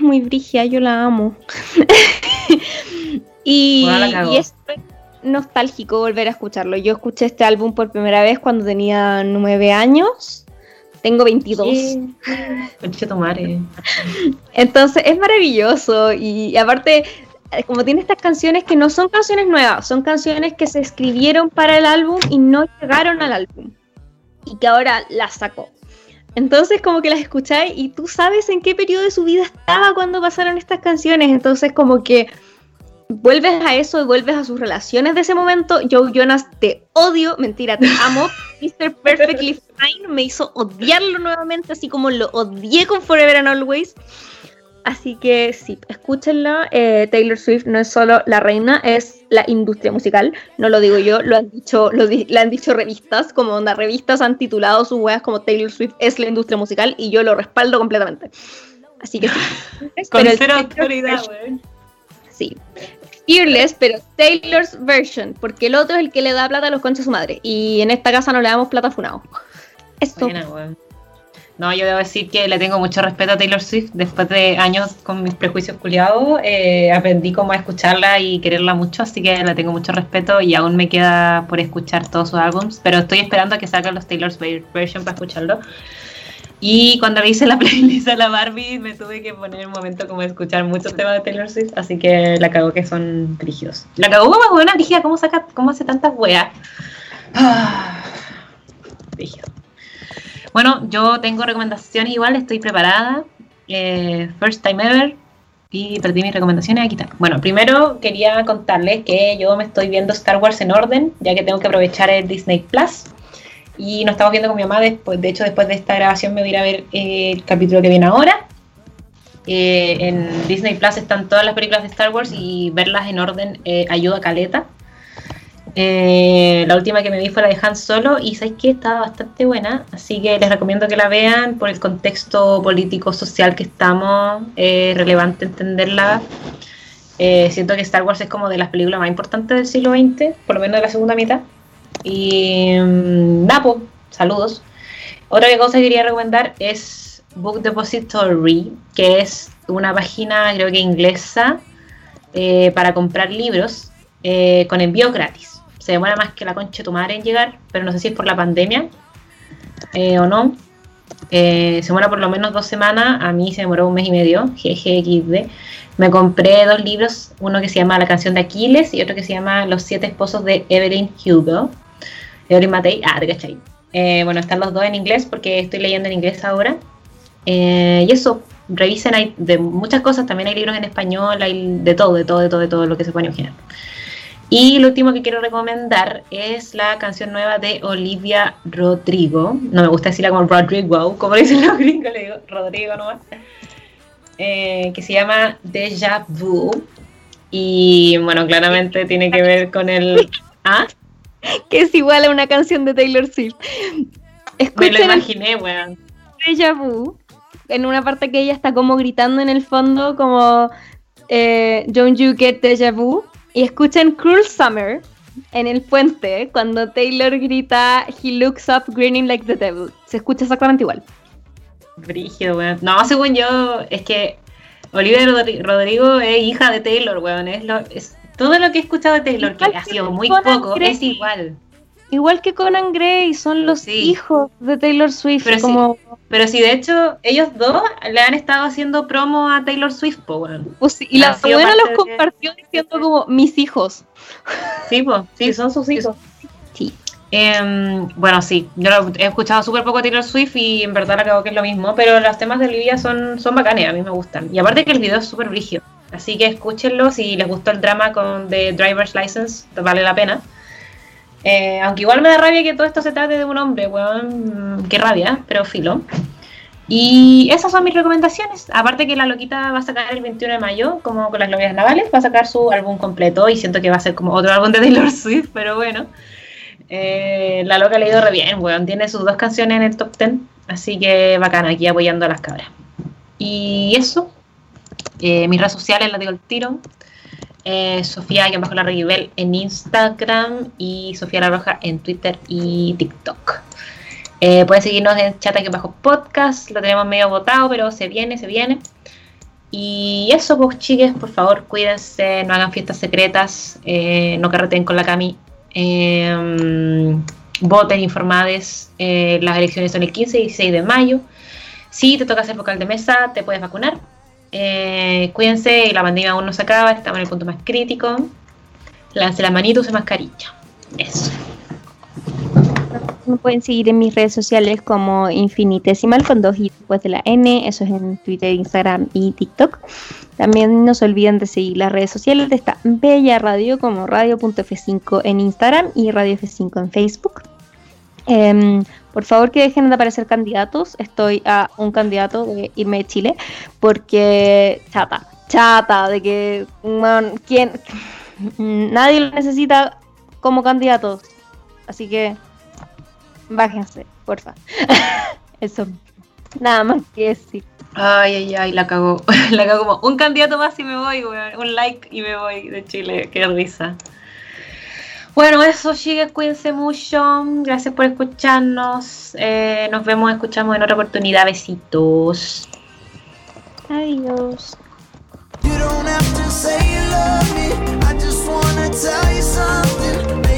muy brigia, yo la amo. y, es nostálgico volver a escucharlo. Yo escuché este álbum por primera vez cuando tenía nueve años. Tengo 22. Entonces es maravilloso y, aparte eh, como tiene estas canciones que no son canciones nuevas, son canciones que se escribieron para el álbum y no llegaron al álbum. Y que ahora las sacó. Entonces como que las escucháis y tú sabes en qué periodo de su vida estaba cuando pasaron estas canciones. Entonces como que vuelves a eso y vuelves a sus relaciones de ese momento. Joe Jonas te odio, mentira, te amo. Mr. Perfectly Fine me hizo odiarlo nuevamente, así como lo odié con Forever and Always. Así que sí, escúchenla. Eh, Taylor Swift no es solo la reina, es la industria musical. No lo digo yo, lo han dicho, lo, han dicho revistas, como onda revistas han titulado sus weas como Taylor Swift es la industria musical y yo lo respaldo completamente. Así que sí. Con cero autoridad, Sí. Fearless, pero Taylor's version, porque el otro es el que le da plata a los conchas a su madre. Y en esta casa no le damos plata a Funao. Esto. No, yo debo decir que le tengo mucho respeto a Taylor Swift. Después de años con mis prejuicios culiados, eh, aprendí cómo a escucharla y quererla mucho, así que le tengo mucho respeto y aún me queda por escuchar todos sus álbums, pero estoy esperando a que salgan los Taylor's version para escucharlo. Y cuando le hice la playlist a la Barbie, me tuve que poner un momento como escuchar muchos temas de Taylor Swift, así que la cagó que son rígidos. La cagó buena rígida, ¿cómo, saca, cómo hace tantas weas? Ah. Bueno, yo tengo recomendaciones igual, estoy preparada. Eh, first time ever. Y perdí mis recomendaciones aquí está. Bueno, primero quería contarles que yo me estoy viendo Star Wars en orden, ya que tengo que aprovechar el Disney Plus. Y nos estamos viendo con mi mamá después. De hecho, después de esta grabación me voy a a ver eh, el capítulo que viene ahora. Eh, en Disney Plus están todas las películas de Star Wars y verlas en orden ayuda a caleta. Eh, la última que me vi fue la de Han Solo y sabéis que estaba bastante buena, así que les recomiendo que la vean por el contexto político social que estamos, es relevante entenderla. Eh, siento que Star Wars es como de las películas más importantes del siglo XX, por lo menos de la segunda mitad. Y mm, Napo, saludos. Otra cosa que quería recomendar es Book Depository, que es una página creo que inglesa eh, para comprar libros con envío gratis se demora más que la concha de tu madre en llegar, pero no sé si es por la pandemia eh, o no. Eh, se demora por lo menos dos semanas, a mí se demoró un mes y medio, GGXD. Me compré dos libros, uno que se llama La canción de Aquiles y otro que se llama Los siete esposos de Evelyn Hugo. Evelyn Matei, ah, te cachai. Eh, bueno, están los dos en inglés porque estoy leyendo en inglés ahora. y eso, revisen, hay de muchas cosas, también hay libros en español, hay de todo, de todo, de todo, de todo lo que se puede imaginar. Y lo último que quiero recomendar es la canción nueva de Olivia Rodrigo. No me gusta decirla como Rodrigo, como dicen los gringos, le digo Rodrigo nomás. Eh, que se llama Deja Vu. Y bueno, claramente tiene que ver con el. ¿Ah? Que es igual a una canción de Taylor Swift. me lo imaginé, weón. Deja Vu. En una parte que ella está como gritando en el fondo, como. Eh, Don't you get deja vu? Y escuchen Cruel Summer en el puente cuando Taylor grita He looks up grinning like the devil. Se escucha exactamente igual. Brígido, weón. No, según yo, es que Olivia Rodrigo es hija de Taylor, weón. Es, lo, es todo lo que he escuchado de Taylor, que ha sido muy poco, es igual. Igual que Conan Gray, son los hijos de Taylor Swift. Pero, como... pero sí, de hecho, ellos dos le han estado haciendo promo a Taylor Swift, po, pues y la abuela los compartió diciendo como mis hijos. Sí, pues, sí, son sus hijos. Sí. Em, bueno, sí, yo he escuchado súper poco a Taylor Swift y en verdad creo que es lo mismo, pero los temas de Olivia son, son bacanes, a mí me gustan. Y aparte que el video es súper brígido. Así que escúchenlo si les gustó el drama con The Driver's License, vale la pena. Eh, aunque igual me da rabia que todo esto se trate de un hombre, weón. Qué rabia, pero filo. Y esas son mis recomendaciones. Aparte que la loquita va a sacar el 21 de mayo, como con las lobias navales, va a sacar su álbum completo y siento que va a ser como otro álbum de Taylor Swift, pero bueno. Eh, la loca le ha ido re bien, weón. Tiene sus dos canciones en el top 10, así que bacana aquí apoyando a las cabras. Y eso, eh, mis redes sociales las digo el tiro. Eh, Sofía bajo la Reguibel en Instagram y Sofía La Roja en Twitter y TikTok. Eh, pueden seguirnos en chat que bajo podcast, lo tenemos medio votado, pero se viene, se viene. Y eso, pues chiques, por favor, cuídense, no hagan fiestas secretas, eh, no carreten con la Cami, em, voten informades, eh, las elecciones son el 15 y 16 de mayo. Si te toca ser vocal de mesa, te puedes vacunar. Eh, cuídense, la pandemia aún no se acaba, estamos en el punto más crítico. Lance la manito, use mascarilla. Eso. Me pueden seguir en mis redes sociales como infinitesimal con dos y después de la N, eso es en Twitter, Instagram y TikTok. También no se olviden de seguir las redes sociales de esta bella radio como radio.f5 en Instagram y radio F5 en Facebook. Em, por favor que dejen de aparecer candidatos. Estoy a un candidato de irme de Chile porque chata, chata de que ¿quién? nadie lo necesita como candidatos. Así que bájense, porfa. Eso. Nada más que decir. Ay, ay, ay, la cagó. la cagó como un candidato más y me voy, Un like y me voy de Chile. Qué risa. Bueno, eso, chicas, cuídense mucho. Gracias por escucharnos. Eh, nos vemos, escuchamos en otra oportunidad. Besitos. Adiós. You don't have to say you love me. I just wanna tell you something.